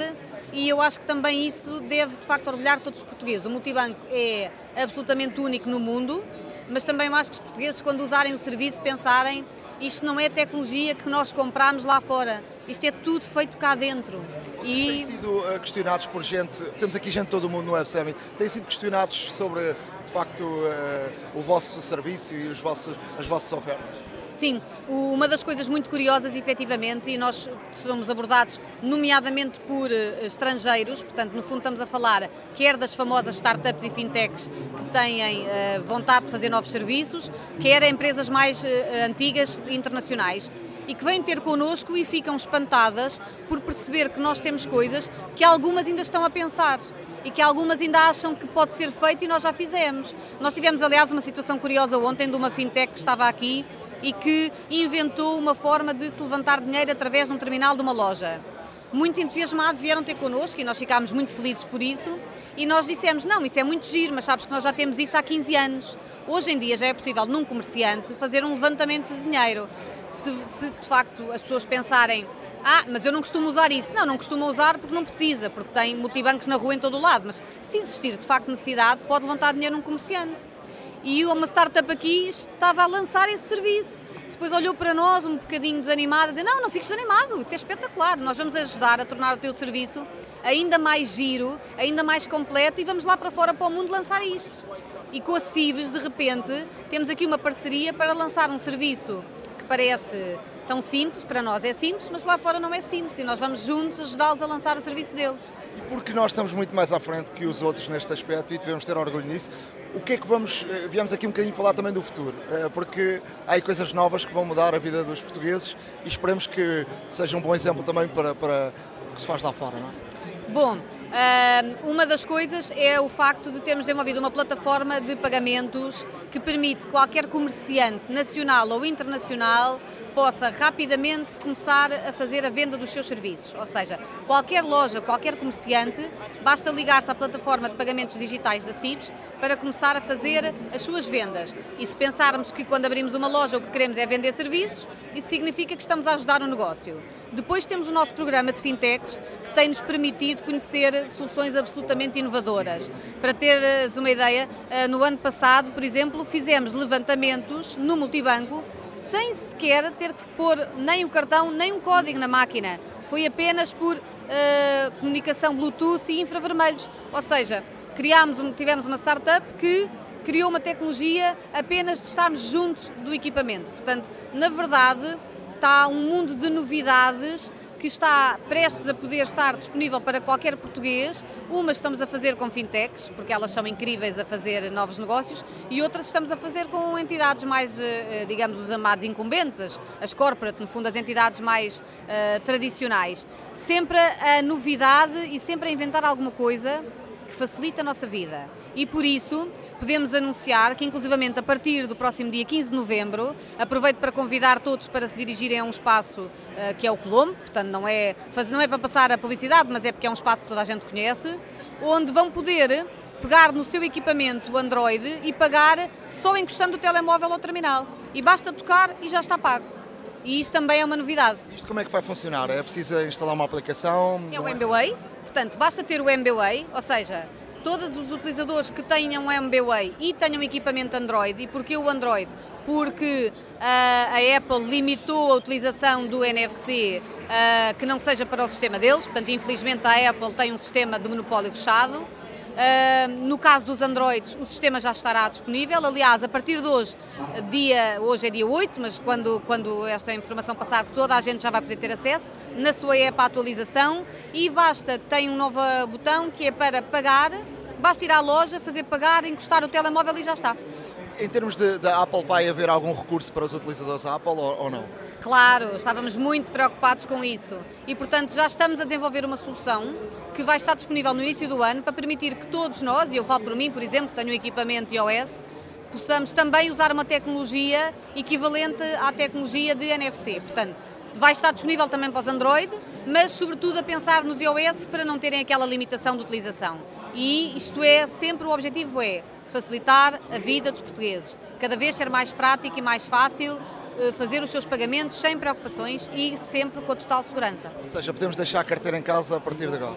e eu acho que também isso deve, de facto, orgulhar todos os portugueses. O multibanco é absolutamente único no mundo, mas também eu acho que os portugueses, quando usarem o serviço, pensarem isto não é tecnologia que nós compramos lá fora, isto é tudo feito cá dentro. E têm sido uh, questionados por gente, temos aqui gente de todo o mundo no Web Summit, têm sido questionados sobre, de facto, uh, o vosso serviço e os vossos, as vossas ofertas? Sim, uma das coisas muito curiosas, efetivamente, e nós somos abordados nomeadamente por uh, estrangeiros, portanto, no fundo estamos a falar quer das famosas startups e fintechs que têm uh, vontade de fazer novos serviços, quer empresas mais uh, antigas internacionais e que vêm ter connosco e ficam espantadas por perceber que nós temos coisas que algumas ainda estão a pensar e que algumas ainda acham que pode ser feito e nós já fizemos. Nós tivemos, aliás, uma situação curiosa ontem de uma fintech que estava aqui e que inventou uma forma de se levantar dinheiro através de um terminal de uma loja. Muito entusiasmados vieram ter connosco e nós ficámos muito felizes por isso. E nós dissemos: não, isso é muito giro, mas sabes que nós já temos isso há 15 anos. Hoje em dia já é possível, num comerciante, fazer um levantamento de dinheiro. Se, se de facto as pessoas pensarem ah, mas eu não costumo usar isso. Não, não costuma usar porque não precisa, porque tem multibancos na rua em todo o lado. Mas se existir de facto necessidade, pode levantar dinheiro num comerciante e uma startup aqui estava a lançar esse serviço. depois olhou para nós um bocadinho desanimado, dizer: Não, não fiques desanimado, isso é espetacular. Nós vamos ajudar a tornar o teu serviço ainda mais giro, ainda mais completo e vamos lá para fora para o mundo lançar isto. E com a Cibes, de repente, temos aqui uma parceria para lançar um serviço que parece tão simples, para nós é simples, mas lá fora não é simples e nós vamos juntos ajudá-los a lançar o serviço deles. E porque nós estamos muito mais à frente que os outros neste aspecto e devemos ter orgulho nisso, o que é que vamos. eh, Viemos aqui um bocadinho falar também do futuro, eh, porque há aí coisas novas que vão mudar a vida dos portugueses e esperemos que seja um bom exemplo também para, para o que se faz lá fora, não é? Bom, ah, uma das coisas é o facto de termos desenvolvido uma plataforma de pagamentos que permite qualquer comerciante nacional ou internacional possa rapidamente começar a fazer a venda dos seus serviços. Ou seja, qualquer loja, qualquer comerciante, basta ligar-se à plataforma de pagamentos digitais da CIBS para começar a fazer as suas vendas. E se pensarmos que quando abrimos uma loja o que queremos é vender serviços, isso significa que estamos a ajudar o negócio. Depois temos o nosso programa de fintechs que tem-nos permitido conhecer soluções absolutamente inovadoras. Para teres uma ideia, eh, no ano passado, por exemplo, fizemos levantamentos no multibanco sem sequer ter que pôr nem o cartão nem um código na máquina. Foi apenas por eh, comunicação Bluetooth e infravermelhos. Ou seja, criámos, tivemos uma startup que criou uma tecnologia apenas de estarmos junto do equipamento. Portanto, na verdade, está um mundo de novidades que está prestes a poder estar disponível para qualquer português. Umas estamos a fazer com fintechs, porque elas são incríveis a fazer novos negócios, e outras estamos a fazer com entidades mais, eh, eh, digamos, os amados incumbentes, as, as corporate, no fundo, as entidades mais eh, tradicionais. Sempre a novidade e sempre a inventar alguma coisa que facilita a nossa vida. E por isso podemos anunciar que, inclusivamente, a partir do próximo dia 15 de novembro, aproveito para convidar todos para se dirigirem a um espaço eh, que é o Colombo, portanto não é, não é para passar a publicidade, mas é porque é um espaço que toda a gente conhece, onde vão poder pegar no seu equipamento Android e pagar só encostando o telemóvel ao terminal. E basta tocar e já está pago. E isto também é uma novidade. Isto como é que vai funcionar? É preciso instalar uma aplicação? É o MBWay, portanto, basta ter o MBWay, ou seja, todos os utilizadores que tenham MBWay e tenham equipamento Android, e porquê o Android? Porque ah, a Apple limitou a utilização do NFC ah, que não seja para o sistema deles, portanto, infelizmente a Apple tem um sistema de monopólio fechado. Uh, no caso dos Androids, o sistema já estará disponível. Aliás, a partir de hoje, dia, hoje é dia 8, mas quando, quando esta informação passar, toda a gente já vai poder ter acesso na sua app atualização e basta, tem um novo botão que é para pagar, basta ir à loja, fazer pagar, encostar o telemóvel e já está. Em termos da Apple, vai haver algum recurso para os utilizadores Apple ou, ou não? Claro, estávamos muito preocupados com isso e, portanto, já estamos a desenvolver uma solução que vai estar disponível no início do ano para permitir que todos nós, e eu falo por mim, por exemplo, que tenho um equipamento iOS, possamos também usar uma tecnologia equivalente à tecnologia de NFC. Portanto, vai estar disponível também para os Android, mas sobretudo a pensar nos iOS para não terem aquela limitação de utilização. E isto é, sempre o objetivo é facilitar a vida dos portugueses, cada vez ser mais prático e mais fácil fazer os seus pagamentos sem preocupações e sempre com a total segurança. Ou seja, podemos deixar a carteira em casa a partir de agora.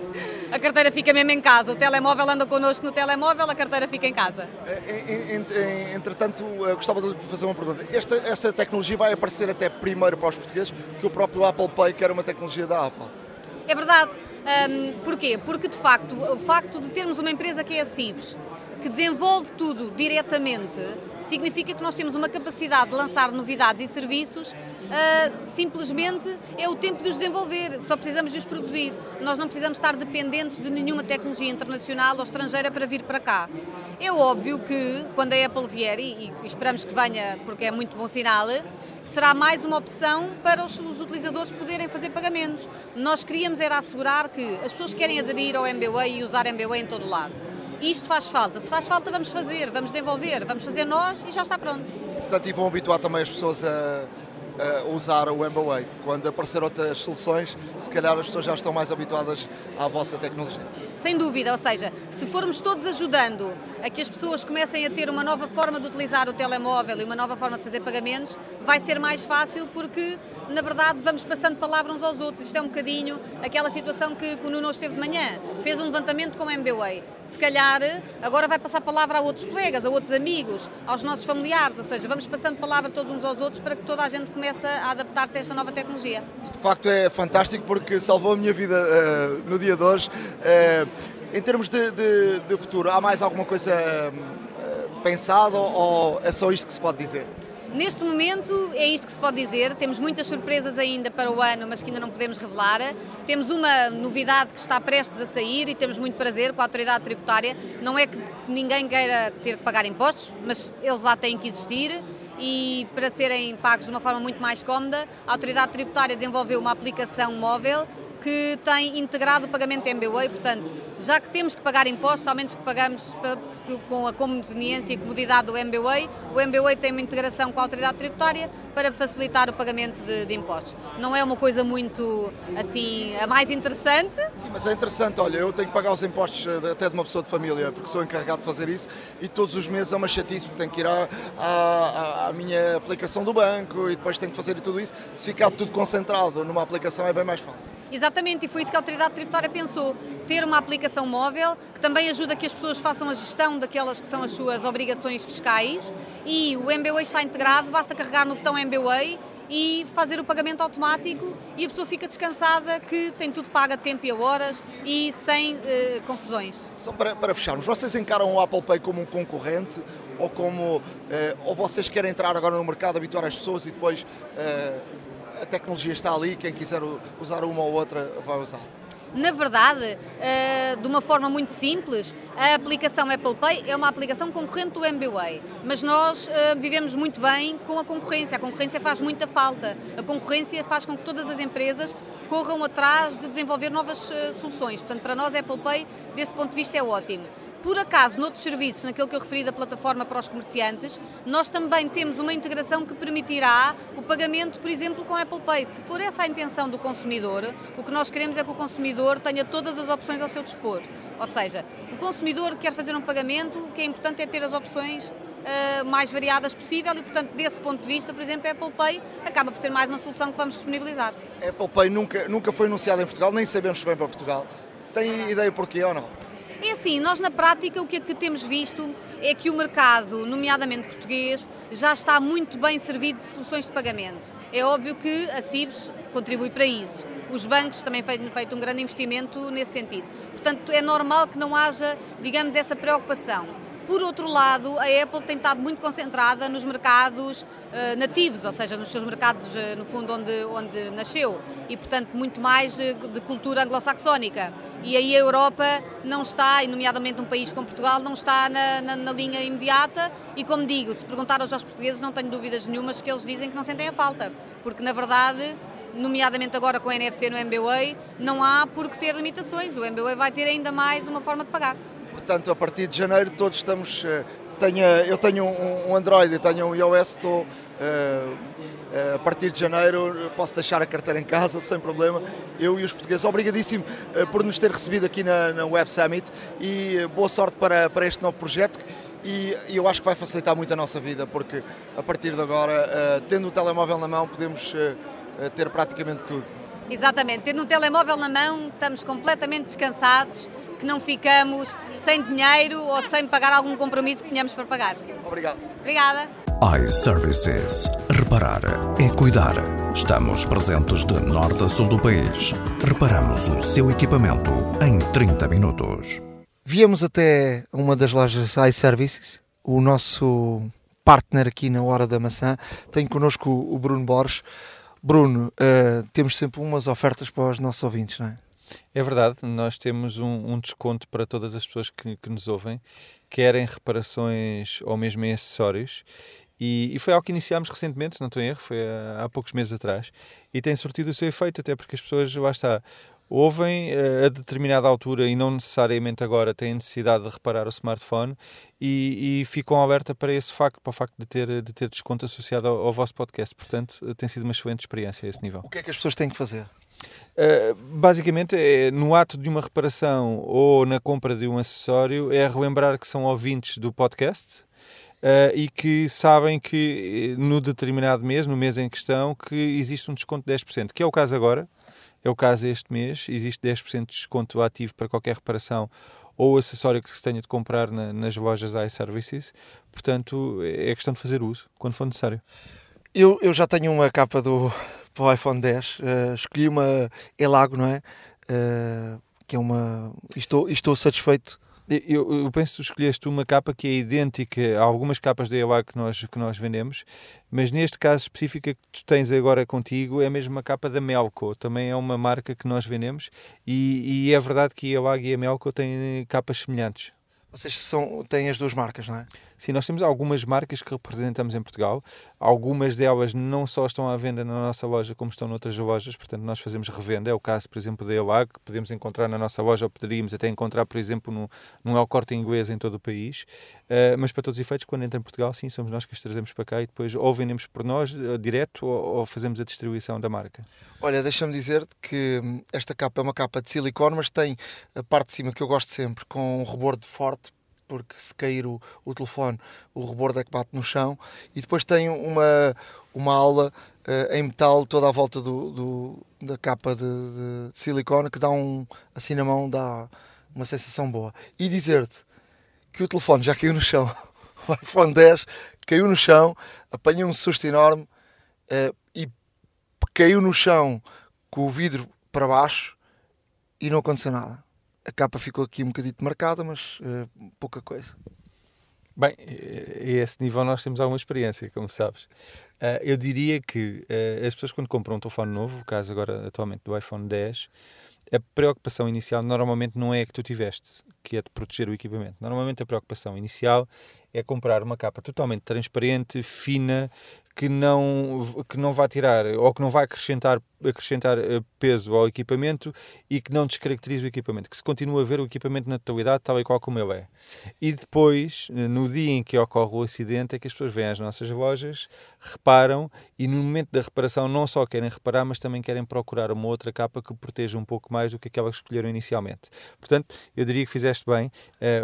A carteira fica mesmo em casa, o telemóvel anda connosco no telemóvel, a carteira fica em casa. Eh, en- Entretanto, eh, gostava de lhe fazer uma pergunta. Esta, essa tecnologia vai aparecer até primeiro para os portugueses que o próprio Apple Pay, que era uma tecnologia da Apple. É verdade. Hum, porquê? Porque, de facto, o facto de termos uma empresa que é a CIBS, que desenvolve tudo diretamente, significa que nós temos uma capacidade de lançar novidades e serviços, ah, simplesmente é o tempo de os desenvolver, só precisamos de os produzir. Nós não precisamos estar dependentes de nenhuma tecnologia internacional ou estrangeira para vir para cá. É óbvio que, quando a Apple vier, e, e esperamos que venha porque é muito bom sinal, será mais uma opção para os, os utilizadores poderem fazer pagamentos. Nós queríamos era assegurar que as pessoas querem aderir ao MBWay e usar MBWay em todo o lado. Isto faz falta. Se faz falta, vamos fazer, vamos desenvolver, vamos fazer nós e já está pronto. Portanto, e vão habituar também as pessoas a, a usar o MBWay. Quando aparecer outras soluções, se calhar as pessoas já estão mais habituadas à vossa tecnologia. Sem dúvida, ou seja, se formos todos ajudando a que as pessoas comecem a ter uma nova forma de utilizar o telemóvel e uma nova forma de fazer pagamentos, vai ser mais fácil porque, na verdade, vamos passando palavra uns aos outros. Isto é um bocadinho aquela situação que, que o Nuno esteve de manhã. Fez um levantamento com o MBWay. Se calhar, agora vai passar palavra a outros colegas, a outros amigos, aos nossos familiares. Ou seja, vamos passando palavra todos uns aos outros para que toda a gente comece a adaptar-se a esta nova tecnologia. De facto, é fantástico porque salvou a minha vida uh, no dia de hoje. Uh, em termos de, de, de, futuro, há mais alguma coisa uh, pensada ou é só isto que se pode dizer? Neste momento é isto que se pode dizer. Temos muitas surpresas ainda para o ano, mas que ainda não podemos revelar. Temos uma novidade que está prestes a sair e temos muito prazer com a autoridade tributária. Não é que ninguém queira ter que pagar impostos, mas eles lá têm que existir e para serem pagos de uma forma muito mais cómoda, a autoridade tributária desenvolveu uma aplicação móvel que tem integrado o pagamento MBWay, portanto, já que temos que pagar impostos, ao menos que pagamos com a conveniência e comodidade do MBWay, o MBWay tem uma integração com a autoridade tributária para facilitar o pagamento de, de, impostos. Não é uma coisa muito, assim, a mais interessante. Sim, mas é interessante, olha, eu tenho que pagar os impostos eh, até de uma pessoa de família, porque sou encarregado de fazer isso, e todos os meses é uma chatice, porque tenho que ir à, à, à minha aplicação do banco e depois tenho que fazer tudo isso. Se ficar tudo concentrado numa aplicação é bem mais fácil. Exatamente, e foi isso que a autoridade tributária pensou, ter uma aplicação móvel que também ajuda que as pessoas façam a gestão daquelas que são as suas obrigações fiscais e o MBWay está integrado, basta carregar no botão MBWay e fazer o pagamento automático e a pessoa fica descansada que tem tudo pago a tempo e a horas e sem uh, confusões. Só para, para fecharmos, vocês encaram o Apple Pay como um concorrente ou como uh, ou vocês querem entrar agora no mercado, habituar as pessoas e depois uh, a tecnologia está ali, quem quiser usar uma ou outra vai usar? Na verdade, eh, de uma forma muito simples, a aplicação Apple Pay é uma aplicação concorrente do MBWay, mas nós eh, vivemos muito bem com a concorrência. A concorrência faz muita falta. A concorrência faz com que todas as empresas corram atrás de desenvolver novas eh, soluções. Portanto, para nós, Apple Pay, desse ponto de vista, é ótimo. Por acaso, noutros serviços, naquele que eu referi da plataforma para os comerciantes, nós também temos uma integração que permitirá o pagamento, por exemplo, com Apple Pay. Se for essa a intenção do consumidor, o que nós queremos é que o consumidor tenha todas as opções ao seu dispor. Ou seja, o consumidor quer fazer um pagamento, o que é importante é ter as opções uh, mais variadas possível e, portanto, desse ponto de vista, por exemplo, a Apple Pay acaba por ser mais uma solução que vamos disponibilizar. Apple Pay nunca, nunca foi anunciada em Portugal, nem sabemos se vem para Portugal. Tem ideia porquê ou não? É assim, nós na prática o que, é que temos visto é que o mercado, nomeadamente português, já está muito bem servido de soluções de pagamento. É óbvio que a CIBS contribui para isso. Os bancos também têm feito um grande investimento nesse sentido. Portanto, é normal que não haja, digamos, essa preocupação. Por outro lado, a Apple tem estado muito concentrada nos mercados uh, nativos, ou seja, nos seus mercados, uh, no fundo, onde, onde nasceu, e, portanto, muito mais uh, de cultura anglo-saxónica. E aí a Europa não está, e nomeadamente um país como Portugal, não está na, na, na linha imediata, e como digo, se perguntar aos portugueses, não tenho dúvidas nenhumas que eles dizem que não sentem a falta, porque, na verdade, nomeadamente agora com a NFC no MBWay, não há por que ter limitações. O MBWay vai ter ainda mais uma forma de pagar portanto, a partir de janeiro todos estamos. Eh, tenho, eu tenho um Android e tenho um iOS, estou. Uh, a partir de janeiro posso deixar a carteira em casa sem problema. Eu e os portugueses, obrigadíssimo por nos ter recebido aqui na, na Web Summit e boa sorte para, para este novo projeto. E, eu acho que vai facilitar muito a nossa vida, porque a partir de agora, tendo o telemóvel na mão, podemos ter praticamente tudo. Exatamente, tendo um telemóvel na mão, estamos completamente descansados que não ficamos sem dinheiro ou sem pagar algum compromisso que tenhamos para pagar. Obrigado. Obrigada. iServices. Reparar é cuidar. Estamos presentes de norte a sul do país. Reparamos o seu equipamento em 30 minutos. Viemos até uma das lojas iServices, o nosso partner aqui na Hora da Maçã. Tem connosco o Bruno Borges. Bruno, uh, temos sempre umas ofertas para os nossos ouvintes, não é? É verdade, nós temos um, um desconto para todas as pessoas que, que, nos ouvem, querem reparações ou mesmo em acessórios. E, e, foi algo que iniciámos recentemente, se não estou em erro, foi há, há, poucos meses atrás, e tem surtido o seu efeito, até porque as pessoas, lá está, ouvem uh, a determinada altura e não necessariamente agora têm necessidade de reparar o smartphone e, e ficam abertas para esse facto, para o facto de ter, de ter desconto associado ao, ao vosso podcast. Portanto, tem sido uma excelente experiência a esse nível. O que é que as pessoas têm que fazer? Uh, basicamente, é, no ato de uma reparação ou na compra de um acessório, é relembrar que são ouvintes do podcast uh, e que sabem que eh, no determinado mês, no mês em questão, que existe um desconto de 10%, que é o caso agora, é o caso este mês, existe 10% de desconto ativo para qualquer reparação ou acessório que se tenha de comprar na, nas lojas iServices, portanto é questão de fazer uso quando for necessário. Eu, eu já tenho uma capa do, do iPhone 10, uh, escolhi uma Elago, não é? Uh, que é uma. Estou, estou satisfeito eu, eu, penso que escolheste uma capa que é idêntica a algumas capas da ELA que nós, que nós vendemos, mas neste caso específico que tu tens agora contigo é mesmo uma capa da Melco, também é uma marca que nós vendemos e, e é verdade que a ELAG e a Melco têm capas semelhantes. Vocês são, têm as duas marcas, não é? Sim, nós temos algumas marcas que representamos em Portugal. Algumas delas não só estão à venda na nossa loja, como estão noutras lojas, portanto, nós fazemos revenda. É o caso, por exemplo, da Elag, que podemos encontrar na nossa loja, ou poderíamos até encontrar, por exemplo, no, num El Corte Inglês em todo o país. Uh, mas, para todos os efeitos, quando entra em Portugal, sim, somos nós que as trazemos para cá e depois ou vendemos por nós, uh, direto, ou, ou, fazemos a distribuição da marca. Olha, deixa-me dizer que hum, esta capa é uma capa de silicone, mas tem a parte de cima que eu gosto sempre, com um rebordo forte porque se cair o, o telefone, o rebordo é que bate no chão. E depois tem uma, uma aula uh, em metal toda à volta do, do da capa de, de, silicone que dá um, assim na mão, dá uma sensação boa. E dizer-te que o telefone já caiu no chão, o iPhone 10 caiu no chão, apanhou um susto enorme uh, e caiu no chão com o vidro para baixo e não aconteceu nada a capa ficou aqui um bocadito marcada, mas uh, pouca coisa. Bem, a esse nível nós temos alguma experiência, como sabes. Uh, eu diria que uh, as pessoas quando compram um telefone novo, o caso agora atualmente do iPhone 10, a preocupação inicial normalmente não é a que tu tiveste, que é de proteger o equipamento. Normalmente a preocupação inicial é comprar uma capa totalmente transparente, fina, que não, que não vai tirar ou que não vai acrescentar, acrescentar eh, peso ao equipamento e que não descaracterize o equipamento, que se continua a ver o equipamento na totalidade tal e qual como ele é. E depois, eh, no dia em que ocorre o acidente, é que as pessoas vêm às nossas lojas, reparam e no momento da reparação não só querem reparar, mas também querem procurar uma outra capa que proteja um pouco mais do que aquela que escolheram inicialmente. Portanto, eu diria que fizeste bem.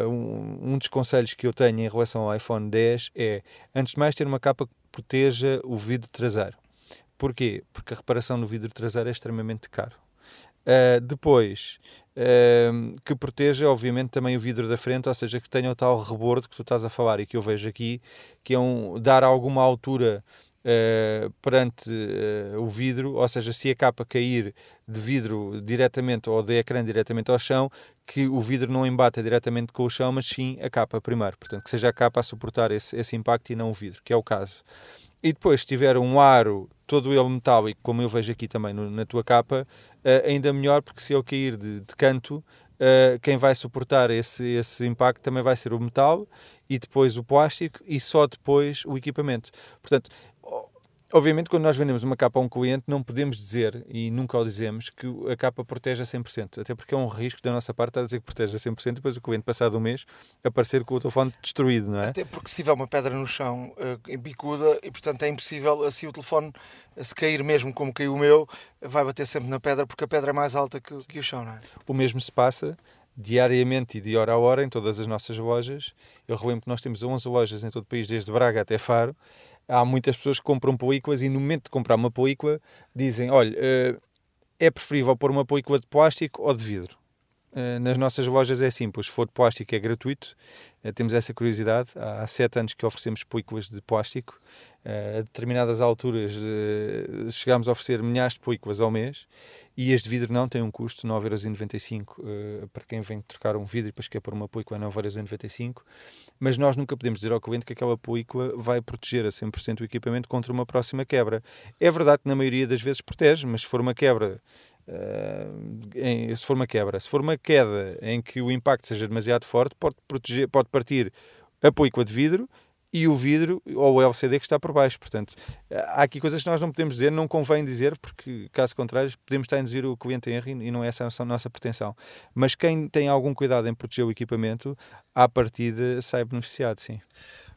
Um, um dos conselhos que eu tenho em relação ao iPhone 10 é, antes de mais, ter uma capa que proteja o vidro traseiro. Porquê? Porque a reparação no vidro traseiro é extremamente caro. Uh, depois, uh, que proteja, obviamente, também o vidro da frente, ou seja, que tenha o tal rebordo que tu estás a falar e que eu vejo aqui, que é um, dar alguma altura uh, perante o vidro, ou seja, se a capa cair de vidro diretamente ou de ecrã diretamente ao chão, que o vidro não embata diretamente com o chão, mas sim a capa primeiro. Portanto, que seja a capa a suportar esse, esse impacto e não o vidro, que é o caso. E depois, se tiver um aro todo ele metálico, como eu vejo aqui também no, na tua capa, uh, ainda melhor, porque se ele cair de, de canto, uh, quem vai suportar esse, esse impacto também vai ser o metal e depois o plástico e só depois o equipamento. Portanto, Obviamente, quando nós vendemos uma capa a um cliente, não podemos dizer, e nunca o dizemos, que a capa protege a 100%. Até porque é um risco da nossa parte estar a dizer que protege a 100% e depois o cliente, passado um mês, aparecer com o telefone destruído, não é? Até porque se tiver uma pedra no chão uh, bicuda, e portanto é impossível, assim o telefone, se cair mesmo como caiu o meu, vai bater sempre na pedra, porque a pedra é mais alta que, que o chão, não é? O mesmo se passa diariamente e de hora a hora em todas as nossas lojas. Eu relembro que nós temos 11 lojas em todo o país, desde Braga até Faro, há muitas pessoas que compram películas e no momento de comprar uma película dizem, olha, eh, é preferível pôr uma película de plástico ou de vidro? Eh, nas nossas lojas é simples, se for de plástico é gratuito, eh, temos essa curiosidade. Há sete anos que oferecemos películas de plástico, a determinadas alturas chegámos a oferecer milhares de películas ao mês e as de vidro não têm um custo de 9,95€ para quem vem trocar um vidro e depois quer pôr uma película a 9,95€ mas nós nunca podemos dizer ao cliente que aquela película vai proteger a 100% o equipamento contra uma próxima quebra. É verdade que na maioria das vezes protege, mas se for uma quebra Uh, em, se for uma quebra, se for uma queda em que o impacto seja demasiado forte, pode, proteger, pode partir a película de vidro e o vidro ou o LCD que está por baixo. Portanto, há aqui coisas que nós não podemos dizer, não convém dizer, porque caso contrário, podemos estar a induzir o cliente em erro e não é essa a nossa pretensão. Mas quem tem algum cuidado em proteger o equipamento, à partida sai beneficiado, sim.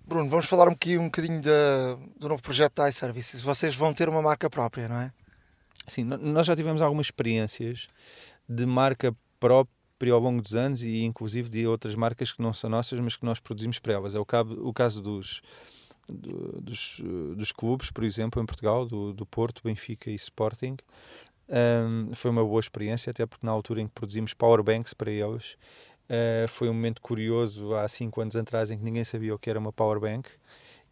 Bruno, vamos falar um bocadinho, um bocadinho da, do novo projeto da iServices. Vocês vão ter uma marca própria, não é? Sim, nós já tivemos algumas experiências de marca própria ao longo dos anos e inclusive de outras marcas que não são nossas, mas que nós produzimos para elas. É o, cabo, o caso dos, do, dos, dos clubes, por exemplo, em Portugal, do, do Porto, Benfica e Sporting. Um, foi uma boa experiência, até porque na altura em que produzimos powerbanks para eles, uh, foi um momento curioso há 5 anos atrás em que ninguém sabia o que era uma powerbank.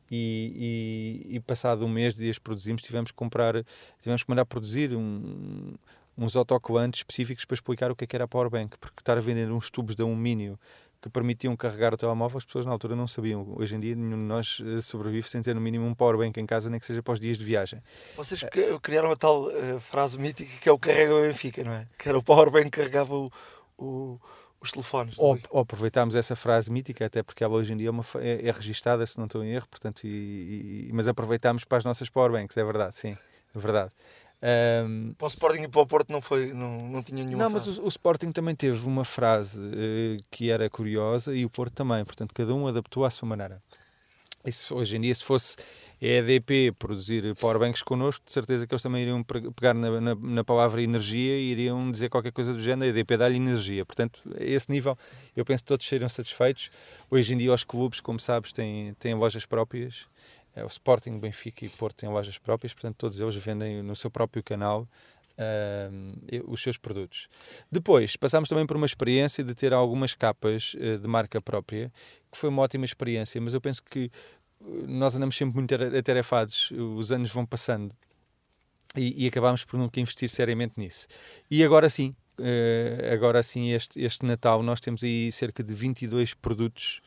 E, e, e, passado um mês de dias produzimos, tivemos que comprar, tivemos que mandar produzir um, uns autocolantes específicos para explicar o que, é que era a powerbank, porque estar a vender uns tubos de alumínio que permitiam carregar o telemóvel, as pessoas na altura não sabiam. Hoje em dia, nenhum de nós eh, sobrevive sem ter no mínimo um powerbank em casa, nem que seja para os dias de viagem. Vocês criaram uma tal uh, frase mítica que é o carrega o Benfica, não é? Que era o powerbank que carregava o, o os telefones. Ou, ou, aproveitámos essa frase mítica, até porque ela hoje em dia é, uma, é, é registada, se não estou em erro, portanto, e, e, mas aproveitámos para as nossas powerbanks, é verdade, sim, é verdade. Um, para o Sporting e para o Porto não, foi, não, não tinha nenhuma Não, frase. mas o, o, Sporting também teve uma frase uh, que era curiosa e o Porto também, portanto cada um adaptou à sua maneira. Isso, hoje em dia, se fosse a EDP produzir powerbanks connosco, de certeza que eles também iriam pegar na, na, na palavra energia e iriam dizer qualquer coisa do género, a EDP dá-lhe energia. Portanto, a esse nível, eu penso que todos seriam satisfeitos. Hoje em dia, os clubes, como sabes, têm, têm lojas próprias é, o Sporting, Benfica e Porto têm lojas próprias, portanto todos eles vendem no seu próprio canal uh, os seus produtos. Depois, passámos também por uma experiência de ter algumas capas uh, de marca própria, que foi uma ótima experiência, mas eu penso que eh, nós andamos sempre muito atarefados, os anos vão passando e, e acabámos por nunca investir seriamente nisso. E agora sim, uh, agora sim, este, este Natal, nós temos aí cerca de 22 produtos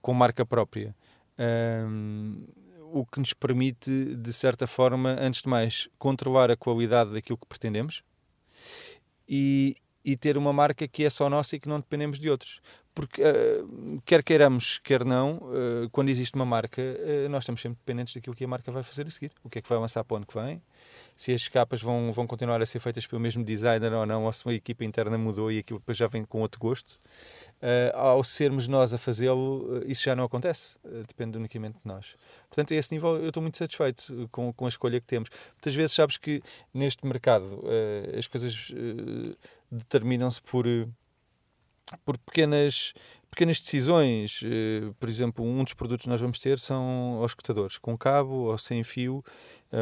com marca própria. Um, o que nos permite, de certa forma, antes de mais, controlar a qualidade daquilo que pretendemos e, e ter uma marca que é só nossa e que não dependemos de outros. Porque, uh, quer queiramos, quer não, uh, quando existe uma marca, uh, nós estamos sempre dependentes daquilo que a marca vai fazer a seguir. O que é que vai lançar para o ano que vem, se as capas vão, vão continuar a ser feitas pelo mesmo designer ou não, ou se a equipa interna mudou e aquilo depois já vem com outro gosto. Uh, ao sermos nós a fazê-lo, uh, isso já não acontece, uh, depende unicamente de nós. Portanto, a esse nível eu estou muito satisfeito com, com a escolha que temos. Muitas vezes sabes que neste mercado as coisas determinam-se por, por pequenas, pequenas decisões. por exemplo, um dos produtos que nós vamos ter são os escutadores, com cabo ou sem fio,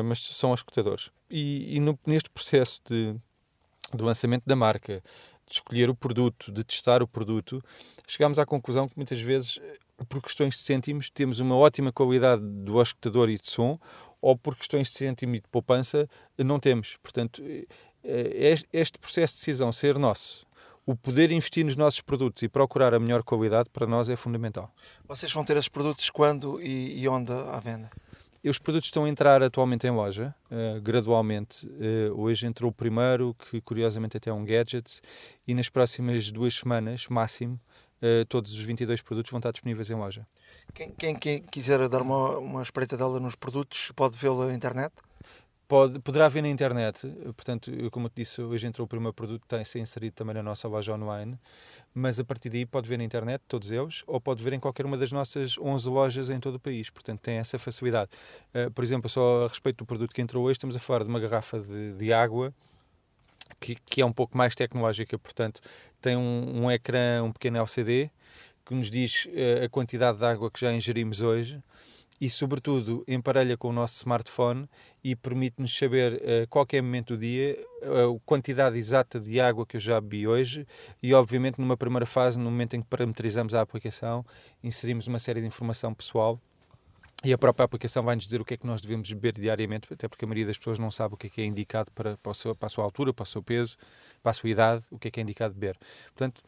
mas são os escutadores. E, e no, neste processo de, de lançamento da marca, de escolher o produto, de testar o produto, chegámos à conclusão que muitas vezes, por questões de cêntimos, temos uma ótima qualidade do escutador e de som, ou por questões de cêntimo e de poupança, não temos. Portanto, eh, este processo de decisão ser nosso, o poder investir nos nossos produtos e procurar a melhor qualidade, para nós é fundamental. Vocês vão ter esses produtos quando e onde à venda? Os produtos estão a entrar atualmente em loja, uh, gradualmente. Uh, hoje entrou o primeiro, que curiosamente até é um gadget, e nas próximas duas semanas, máximo, uh, todos os 22 produtos vão estar disponíveis em loja. Quem, quem, quem quiser dar uma, uma espreitadela nos produtos, pode vê-lo na internet? Pode, poderá ver na internet, portanto, como eu te disse, hoje entrou o primeiro produto, tem ser inserido também na nossa loja online, mas a partir daí pode ver na internet, todos eles, ou pode ver em qualquer uma das nossas 11 lojas em todo o país, portanto tem essa facilidade. Uh, por exemplo, só a respeito do produto que entrou hoje, estamos a falar de uma garrafa de, de água, que, que, é um pouco mais tecnológica, portanto tem um, um ecrã, um pequeno LCD, que nos diz uh, a quantidade de água que já ingerimos hoje, e, sobretudo, emparelha com o nosso smartphone e permite-nos saber a uh, qualquer momento do dia uh, a quantidade exata de água que eu já bebi hoje e, obviamente, numa primeira fase, no momento em que parametrizamos a aplicação, inserimos uma série de informação pessoal e a própria aplicação vai-nos dizer o que é que nós devemos beber diariamente, até porque a maioria das pessoas não sabe o que é que é indicado para, para, seu, para a sua altura, para o seu peso, para a sua idade, o que é que é indicado beber. Portanto,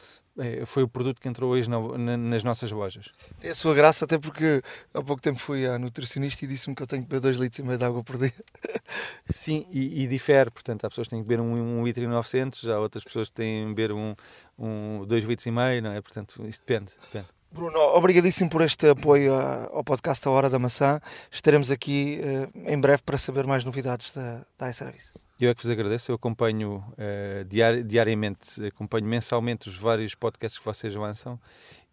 foi o produto que entrou hoje na, na, nas nossas lojas. Tem a sua graça, até porque há pouco tempo fui à nutricionista e disse-me que eu tenho que beber 2 litros e meio de água por dia. Sim, e, e, difere, portanto, há pessoas que têm que beber 1 um, um litro e 900, há outras pessoas que têm que beber 2 um, um, dois litros e meio, não é? Portanto, isso depende, depende. Bruno, obrigadíssimo por este apoio ao podcast A Hora da Maçã. Estaremos aqui uh, em breve para saber mais novidades da, da iService. Eu é que vos agradeço, eu acompanho uh, diari diariamente, acompanho mensalmente os vários podcasts que vocês lançam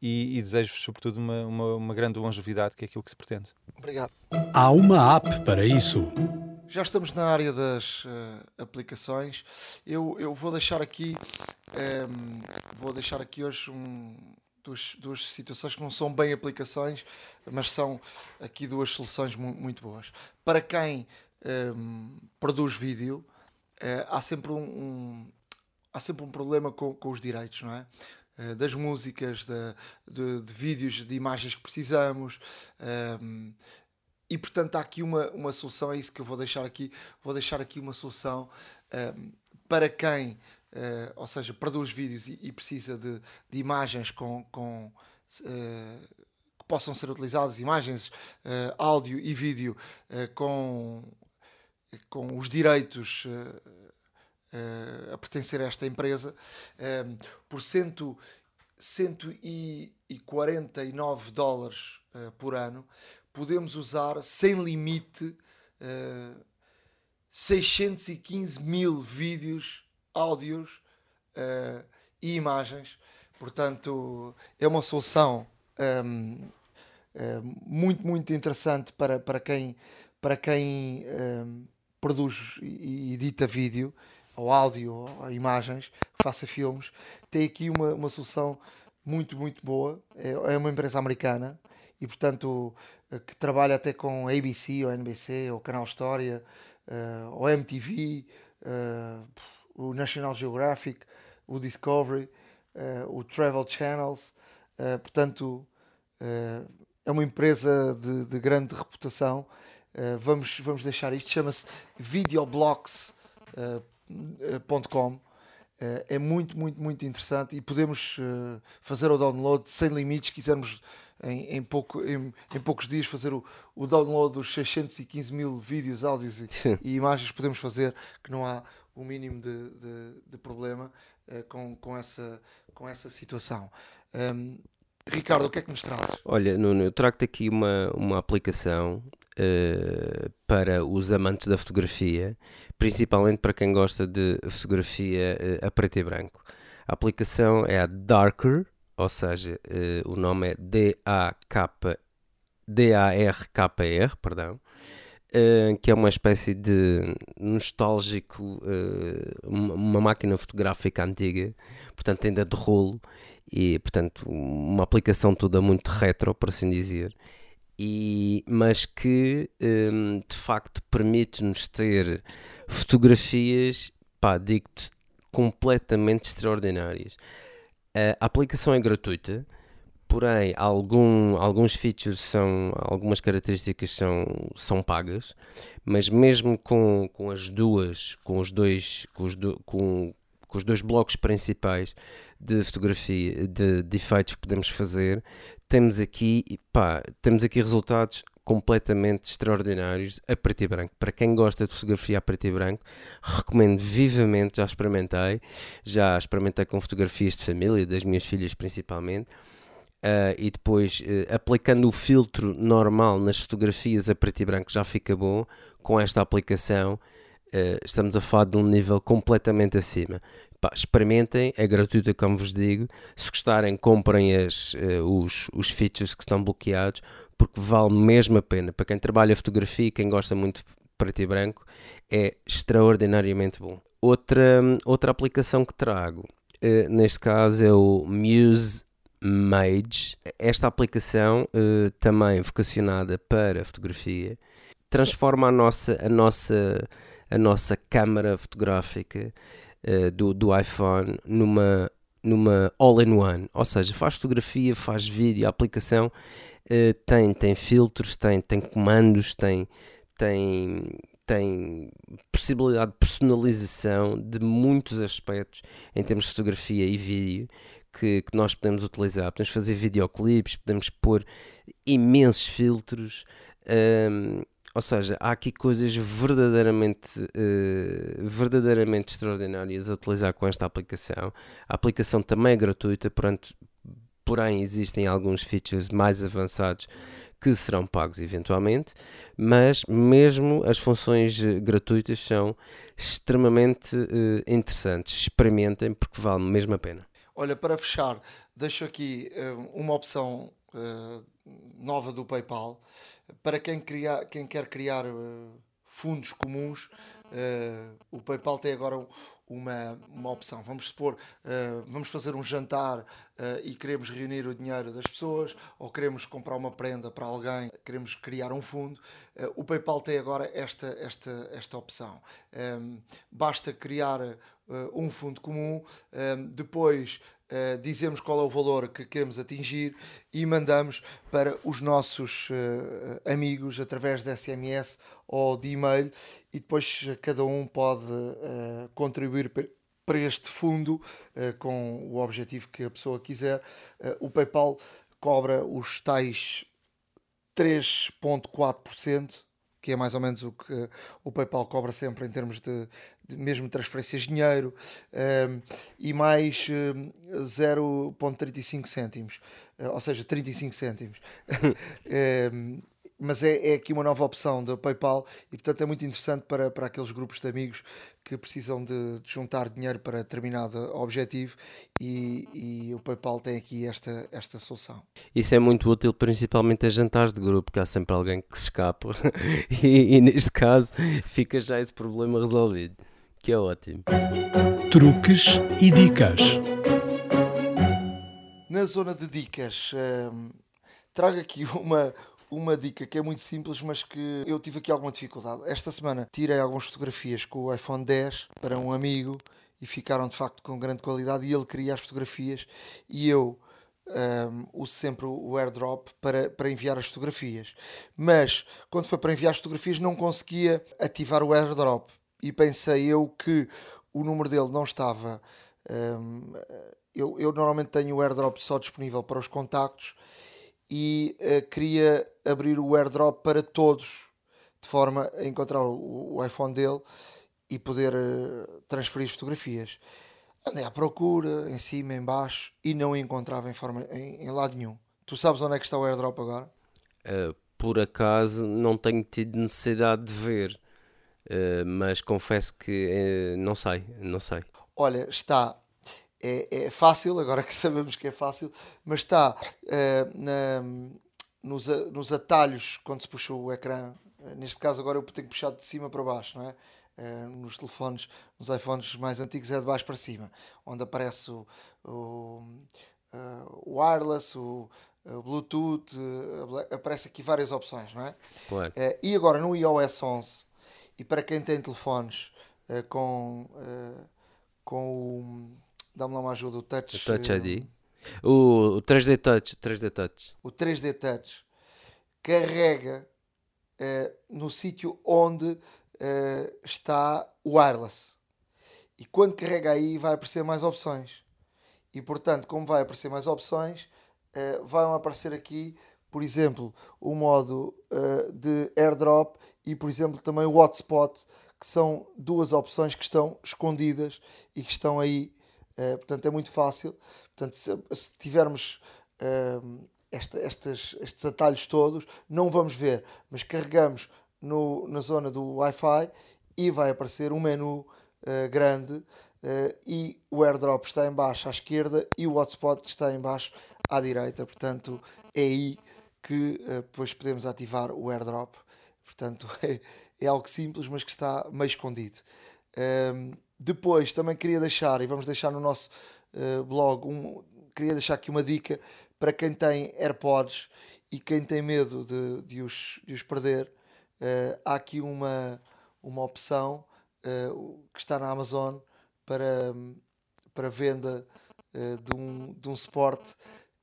e, e desejo-vos, sobretudo, uma, uma, uma grande longevidade, que é aquilo que se pretende. Obrigado. Há uma app para isso. já estamos na área das uh, aplicações. Eu, eu vou deixar aqui um, vou deixar aqui hoje um, duas, duas situações que não são bem aplicações, mas são aqui duas soluções mu muito boas. Para quem um, produz vídeo, uh, há sempre um, um, há sempre um problema com, com os direitos, não é? Uh, das músicas, de, de, de, vídeos, de imagens que precisamos. Um, e portanto há aqui uma, uma solução, é isso que eu vou deixar aqui, vou deixar aqui uma solução um, para quem, uh, ou seja, produz vídeos e, e precisa de, de, imagens com, com que possam ser utilizadas, imagens, áudio e vídeo com, com os direitos a pertencer a esta empresa, um, por cento, 149 dólares por ano podemos usar sem limite uh, eh, 615 mil vídeos, áudios e imagens. Portanto, é uma solução um, ehm, eh, muito, muito interessante para, para quem, para quem um, ehm, produz e edita vídeo, ou áudio, ou imagens, faça filmes. Tem aqui uma, uma solução muito, muito boa. É, é uma empresa americana e, portanto, eh, que trabalha até com ABC ou NBC ou Canal História uh, ou MTV, eh, o National Geographic, o Discovery, o Travel Channels. portanto, é uma empresa de, de grande reputação. Vamos, vamos deixar isto. Chama-se videoblocks.com. é muito, muito, muito interessante e podemos fazer o download sem limites. Quisermos em, em, pouco, em, em, poucos dias fazer o, o download dos 615 mil vídeos, áudios e, e, imagens podemos fazer, que não há o mínimo de, de, de problema uh, com, com, essa, com essa situação. Um, Ricardo, o que é que nos traz? Olha, Nuno, eu trago-te aqui uma, uma aplicação uh, para os amantes da fotografia, principalmente para quem gosta de fotografia uh, a preto e branco. A aplicação é a Darker, ou seja, uh, o nome é D-A-K, D-A-R-K-R, perdão, uh, que é uma espécie de nostálgico, uh, uma máquina fotográfica antiga, portanto ainda de rolo, e portanto uma aplicação toda muito retro, por assim dizer, e, mas que um, de facto permite-nos ter fotografias, pá, digo-te, completamente extraordinárias. A aplicação é gratuita, porém algum, alguns features são, algumas características são, são pagas, mas mesmo com, com as duas, com os dois, com os, do, com, com os dois blocos principais de fotografia, de, de efeitos que podemos fazer, temos aqui, pá, temos aqui resultados completamente extraordinários a preto e branco. Para quem gosta de fotografia a preto e branco, recomendo vivamente, já experimentei, já experimentei com fotografias de família, das minhas filhas principalmente, uh, e depois uh, aplicando o filtro normal nas fotografias a preto e branco já fica bom. Com esta aplicação, uh, estamos a falar de um nível completamente acima. Pá, experimentem, é gratuita, como vos digo. Se gostarem, comprem as, os, os features que estão bloqueados, porque vale mesmo a pena. Para quem trabalha fotografia quem gosta muito de preto e branco, é extraordinariamente bom. Outra, outra aplicação que trago, uh, neste caso, é o Muse Mage. Esta aplicação, uh, também vocacionada para fotografia, transforma a nossa, a nossa, a nossa câmara fotográfica uh, do, do iPhone numa, numa all-in-one, ou seja, faz fotografia, faz vídeo, a aplicação uh, tem, tem filtros, tem, tem comandos, tem, tem, tem possibilidade de personalização de muitos aspectos em termos de fotografia e vídeo que, que nós podemos utilizar. Podemos fazer videoclipes, podemos pôr imensos filtros. Um, ehm, ou seja, há aqui coisas verdadeiramente, uh, verdadeiramente extraordinárias a utilizar com esta aplicação. A aplicação também é gratuita, portanto, porém existem alguns features mais avançados que serão pagos eventualmente, mas mesmo as funções eh, gratuitas são extremamente uh, interessantes. Experimentem porque vale mesmo a pena. Olha, para fechar, deixo aqui uh, uma opção nova do PayPal para quem, criar, quem quer criar fundos comuns, uh, o PayPal tem agora uma, uma opção. Vamos supor, uh, vamos fazer um jantar e queremos reunir o dinheiro das pessoas, ou queremos comprar uma prenda para alguém, queremos criar um fundo. O PayPal tem agora esta, esta, esta opção. Basta criar um fundo comum, um, depois Uh, dizemos qual é o valor que queremos atingir e mandamos para os nossos uh, amigos através de SMS ou de e-mail e depois cada um pode uh, contribuir para este fundo com o objetivo que a pessoa quiser. o PayPal cobra os tais 3,4% que é mais ou menos o que o PayPal cobra sempre em termos de, de mesmo transferências de dinheiro, um, ehm, e mais um, 0,35 cêntimos, uh, ou seja, 35 cêntimos. um, ehm, mas é, é, aqui uma nova opção da PayPal e, portanto, é muito interessante para, para aqueles grupos de amigos que precisam de, de juntar dinheiro para determinado objetivo e, e, o PayPal tem aqui esta, esta solução. Isso é muito útil, principalmente a jantares de grupo, que há sempre alguém que se escapa e, e neste caso fica já esse problema resolvido, que é ótimo. Truques e dicas. Na zona de dicas, hum, trago aqui uma, uma dica que é muito simples, mas que eu tive aqui alguma dificuldade. Esta semana tirei algumas fotografias com o iPhone 10 para um amigo e ficaram de facto com grande qualidade e ele queria as fotografias e eu um, uso sempre o airdrop para, para enviar as fotografias. Mas quando foi para enviar as fotografias não conseguia ativar o airdrop e pensei eu que o número dele não estava. Um, eu, eu normalmente tenho o airdrop só disponível para os contactos e uh, queria abrir o airdrop para todos, de forma a encontrar o, o iPhone dele e poder uh, transferir fotografias. Andei à procura, em cima, em baixo, e não encontrava em, forma, em, em lado nenhum. Tu sabes onde é que está o airdrop agora? Uh, por acaso não tenho tido necessidade de ver, mas confesso que não sei, não sei. Olha, está é, é fácil, agora que sabemos que é fácil, mas está uh, na, nos, nos atalhos quando se puxa o ecrã. Uh, neste caso, agora eu tenho que puxar de cima para baixo, não é? Uh, nos telefones, nos iPhones mais antigos, é de baixo para cima, onde aparece o, o, o wireless, o, o Bluetooth, aparece aqui várias opções, não é? Claro. e agora no iOS 11, e para quem tem telefones com, com o Dá-me lá uma ajuda, o Touch. O Touch ID. O, o 3D Touch. 3D Touch. O 3D Touch carrega uh, no sítio onde uh, está o wireless. E quando carrega aí, vai aparecer mais opções. E portanto, como vai aparecer mais opções, uh, vão aparecer aqui, por exemplo, o modo de airdrop e, por exemplo, também o hotspot, que são duas opções que estão escondidas e que estão aí Uh, portanto, é muito fácil. Portanto, se, se tivermos uh, esta, estas, estes atalhos todos, não vamos ver, mas carregamos no, na zona do Wi-Fi e vai aparecer um menu uh, grande e o airdrop está em baixo à esquerda e o hotspot está em baixo à direita. Portanto, é aí que depois podemos ativar o airdrop. Portanto, é, é algo simples, mas que está meio escondido. Um, depois também queria deixar, e vamos deixar no nosso uh, blog, um, queria deixar aqui uma dica para quem tem AirPods e quem tem medo de, de, os, de os perder. Uh, há aqui uma, uma opção uh, que está na Amazon para, para venda de, um, de um suporte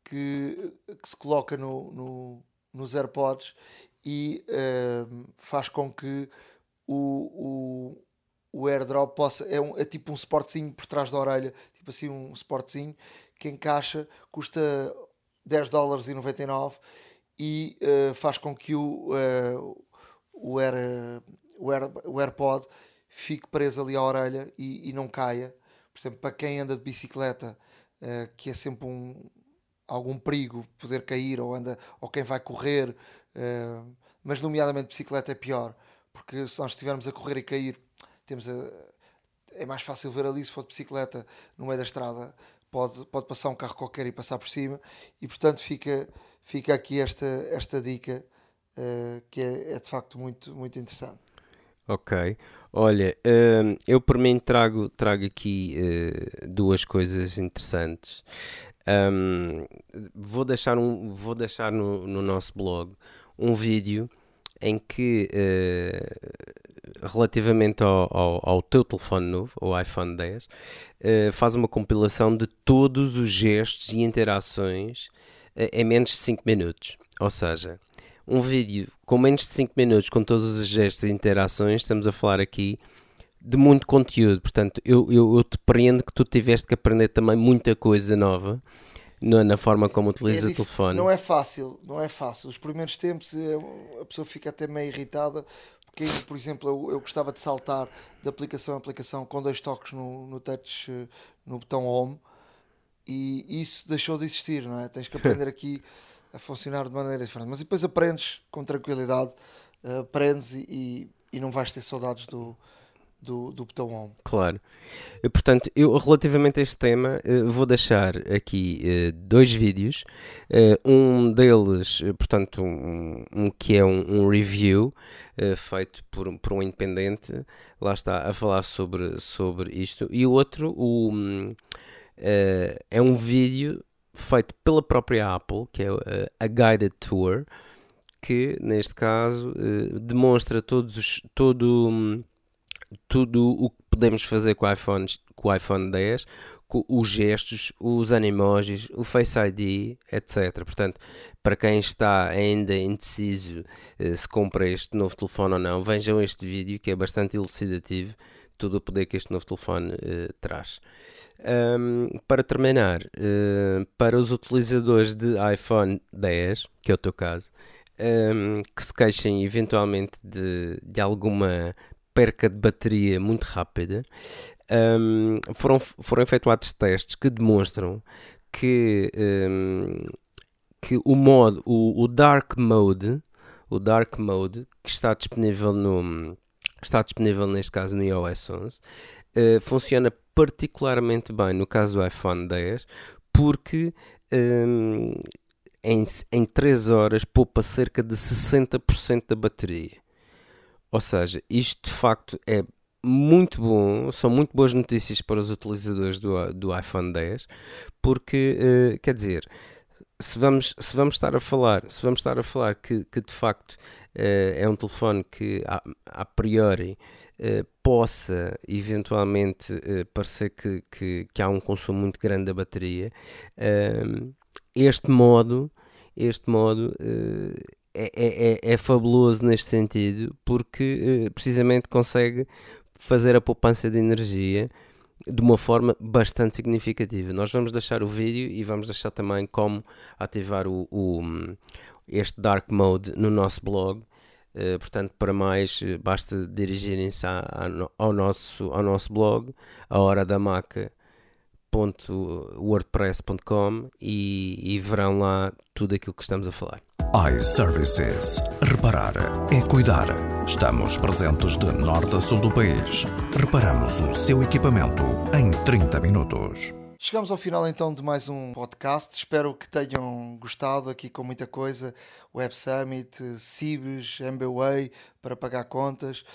que, que se coloca no, no nos AirPods e faz com que o, o o airdrop possa, é, um, é tipo um suportezinho por trás da orelha, tipo assim um suportezinho que encaixa, custa 10 dólares e 99 e uh, faz com que o, uh, o, Air, o, Air, o AirPod fique preso ali à orelha e, e, não caia. Por exemplo, para quem anda de bicicleta, uh, que é sempre um, algum perigo poder cair, ou, anda, ou quem vai correr, mas nomeadamente bicicleta é pior, porque se nós estivermos a correr e cair, temos a, é mais fácil ver ali se for de bicicleta no meio da estrada pode, pode passar um carro qualquer e passar por cima e portanto fica, fica aqui esta, esta dica uh, que é, é, de facto muito, muito interessante. Ok. Olha, hum, eu por mim trago, trago aqui uh, duas coisas interessantes. Um, vou deixar, um, vou deixar no, no nosso blog um vídeo em que, uh, relativamente ao, ao, ao, teu telefone novo, o iPhone 10, uh, faz uma compilação de todos os gestos e interações uh, em menos de 5 minutos. Ou seja, um vídeo com menos de 5 minutos, com todos os gestos e interações, estamos a falar aqui de muito conteúdo. Portanto, eu, eu, eu te preendo que tu tiveste que aprender também muita coisa nova na, na forma como utiliza é o telefone. Não é fácil, não é fácil. Os primeiros tempos é, a pessoa fica até meio irritada, porque, por exemplo, eu, eu gostava de saltar de aplicação a aplicação com dois toques no, no touch, no botão home, e isso deixou de existir, não é? Tens que aprender aqui a funcionar de maneira diferente. Mas depois aprendes com tranquilidade, aprendes e, e, e não vais ter saudades do, do, do botão home. Claro. Eh, portanto, eu relativamente a este tema eh, vou deixar aqui eh, dois vídeos. Um deles, portanto, um, um que é um, um review feito por, por um independente, lá está, a falar sobre, sobre isto. E o outro o, é um vídeo feito pela própria Apple, que é a Guided Tour, que neste caso demonstra todos os, todo hum, tudo o que podemos fazer com o iPhone, com o iPhone 10, com os gestos, os animojis, o Face ID, etc. Portanto, para quem está ainda indeciso eh, se compra este novo telefone ou não, vejam este vídeo que é bastante elucidativo, todo o poder que este novo telefone eh, traz. Um, para terminar, uh, para os utilizadores de iPhone 10, que é o teu caso, um, que se queixem eventualmente de, de alguma perca de bateria muito rápida, um, foram, foram efetuados testes que demonstram que, um, que o modo, o, o, Dark Mode, o Dark Mode, que está disponível no está disponível neste caso no iOS 11, uh, funciona particularmente bem no caso do iPhone 10, porque um, em, em 3 horas poupa cerca de 60% da bateria. Ou seja, isto de facto é muito bom, são muito boas notícias para os utilizadores do, do iPhone 10, porque uh, quer dizer, se vamos, se vamos estar a falar, se vamos estar a falar que, que de facto uh, é um telefone que a, a priori uh, possa eventualmente parecer que, que, que, há um consumo muito grande da bateria, este modo, este modo é, é, é, é fabuloso neste sentido porque eh, precisamente consegue fazer a poupança de energia de uma forma bastante significativa. Nós vamos deixar o vídeo e vamos deixar também como ativar o, o este Dark Mode no nosso blog. Uh, portanto, para mais, eh, basta dirigirem-se ao nosso, ao nosso blog, a hora da maca wordpress.com e, e verão lá tudo aquilo que estamos a falar iServices. Reparar é cuidar. Estamos presentes de norte a sul do país. Reparamos o seu equipamento em 30 minutos. Chegamos ao final então de mais um podcast. Espero que tenham gostado aqui com muita coisa. Web Summit, Cibes, MBWay para pagar contas.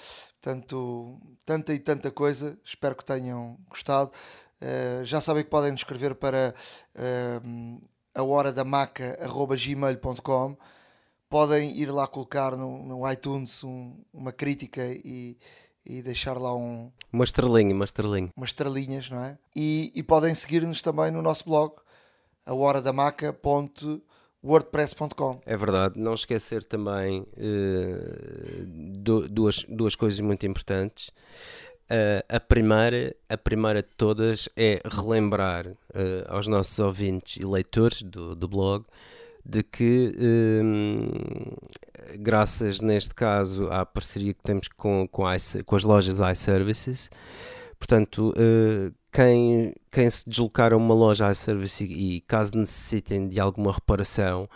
Portanto, tanta e tanta coisa. Espero que tenham gostado. Uh, já sabem que podem nos escrever para uh, a hora da maca.gmail.com podem ir lá colocar no, no iTunes um, uma crítica e, e deixar lá um uma estrelinha, uma estrelinha. Umas estrelinhas, não é? E, e podem seguir-nos também no nosso blog, a hora da maca.wordpress.com. É verdade, não esquecer também uh, duas, duas coisas muito importantes. Uh, a, primeira, a primeira de todas é relembrar uh, aos nossos ouvintes e leitores do, do blog de que, uh, graças neste caso à parceria que temos com, com, com as lojas iServices, portanto, quem, quem se deslocar a uma loja iService e, e caso necessitem de alguma reparação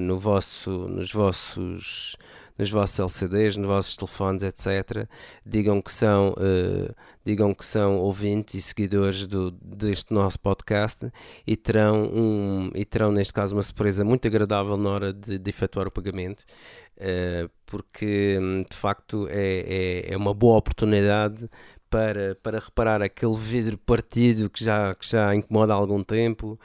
no vosso, nos vossos nos vossos LCDs, nos vossos telefones, etc. Digam que são, uh, digam que são ouvintes e seguidores do, deste nosso podcast e terão, um, e terão, neste caso, uma surpresa muito agradável na hora de, de efetuar o pagamento. Uh, porque hum, de facto é, é, é uma boa oportunidade para, para reparar aquele vidro partido que já, que já incomoda há algum tempo,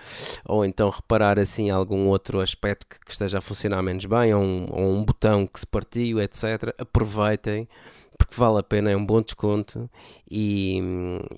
ou então reparar assim algum outro aspecto que, que esteja a funcionar menos bem, ou um, ou um botão que se partiu, etc. Aproveitem porque vale a pena, é um bom desconto e,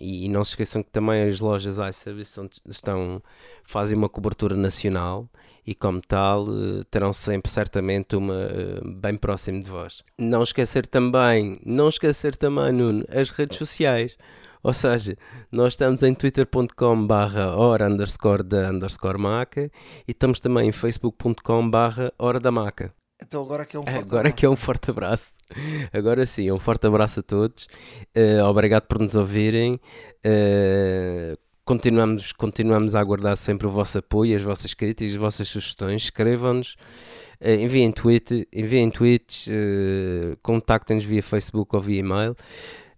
e não se esqueçam que também as lojas iService estão, fazem uma cobertura nacional e como tal eh, terão sempre certamente uma eh, bem próximo de vós. Não esquecer também, não esquecer também, Nuno, as redes sociais. Ou seja, nós estamos em twitter.com barra hora underscore da underscore maca e estamos também em facebook.com barra hora da maca. Então agora que é um forte Agora abraço. que é um forte abraço. Agora sim, um forte abraço a todos. Uh, obrigado por nos ouvirem. Uh, continuamos, continuamos a aguardar sempre o vosso apoio, as vossas críticas, as vossas sugestões. Escrevam-nos. Uh, enviem, tweet, enviem tweets, uh, contactem-nos via Facebook ou via e-mail.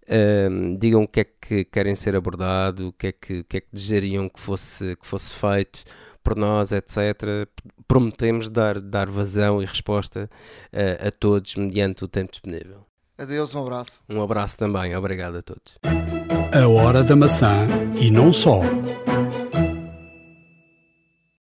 Uh, digam o que é que querem ser abordado, o que é que, o que, é que desejariam que fosse, que fosse feito por nós, etc. Prometemos dar, dar vazão e resposta uh, a todos mediante o tempo disponível. Adeus, um abraço. Um abraço também, obrigado a todos. A hora da maçã e não só.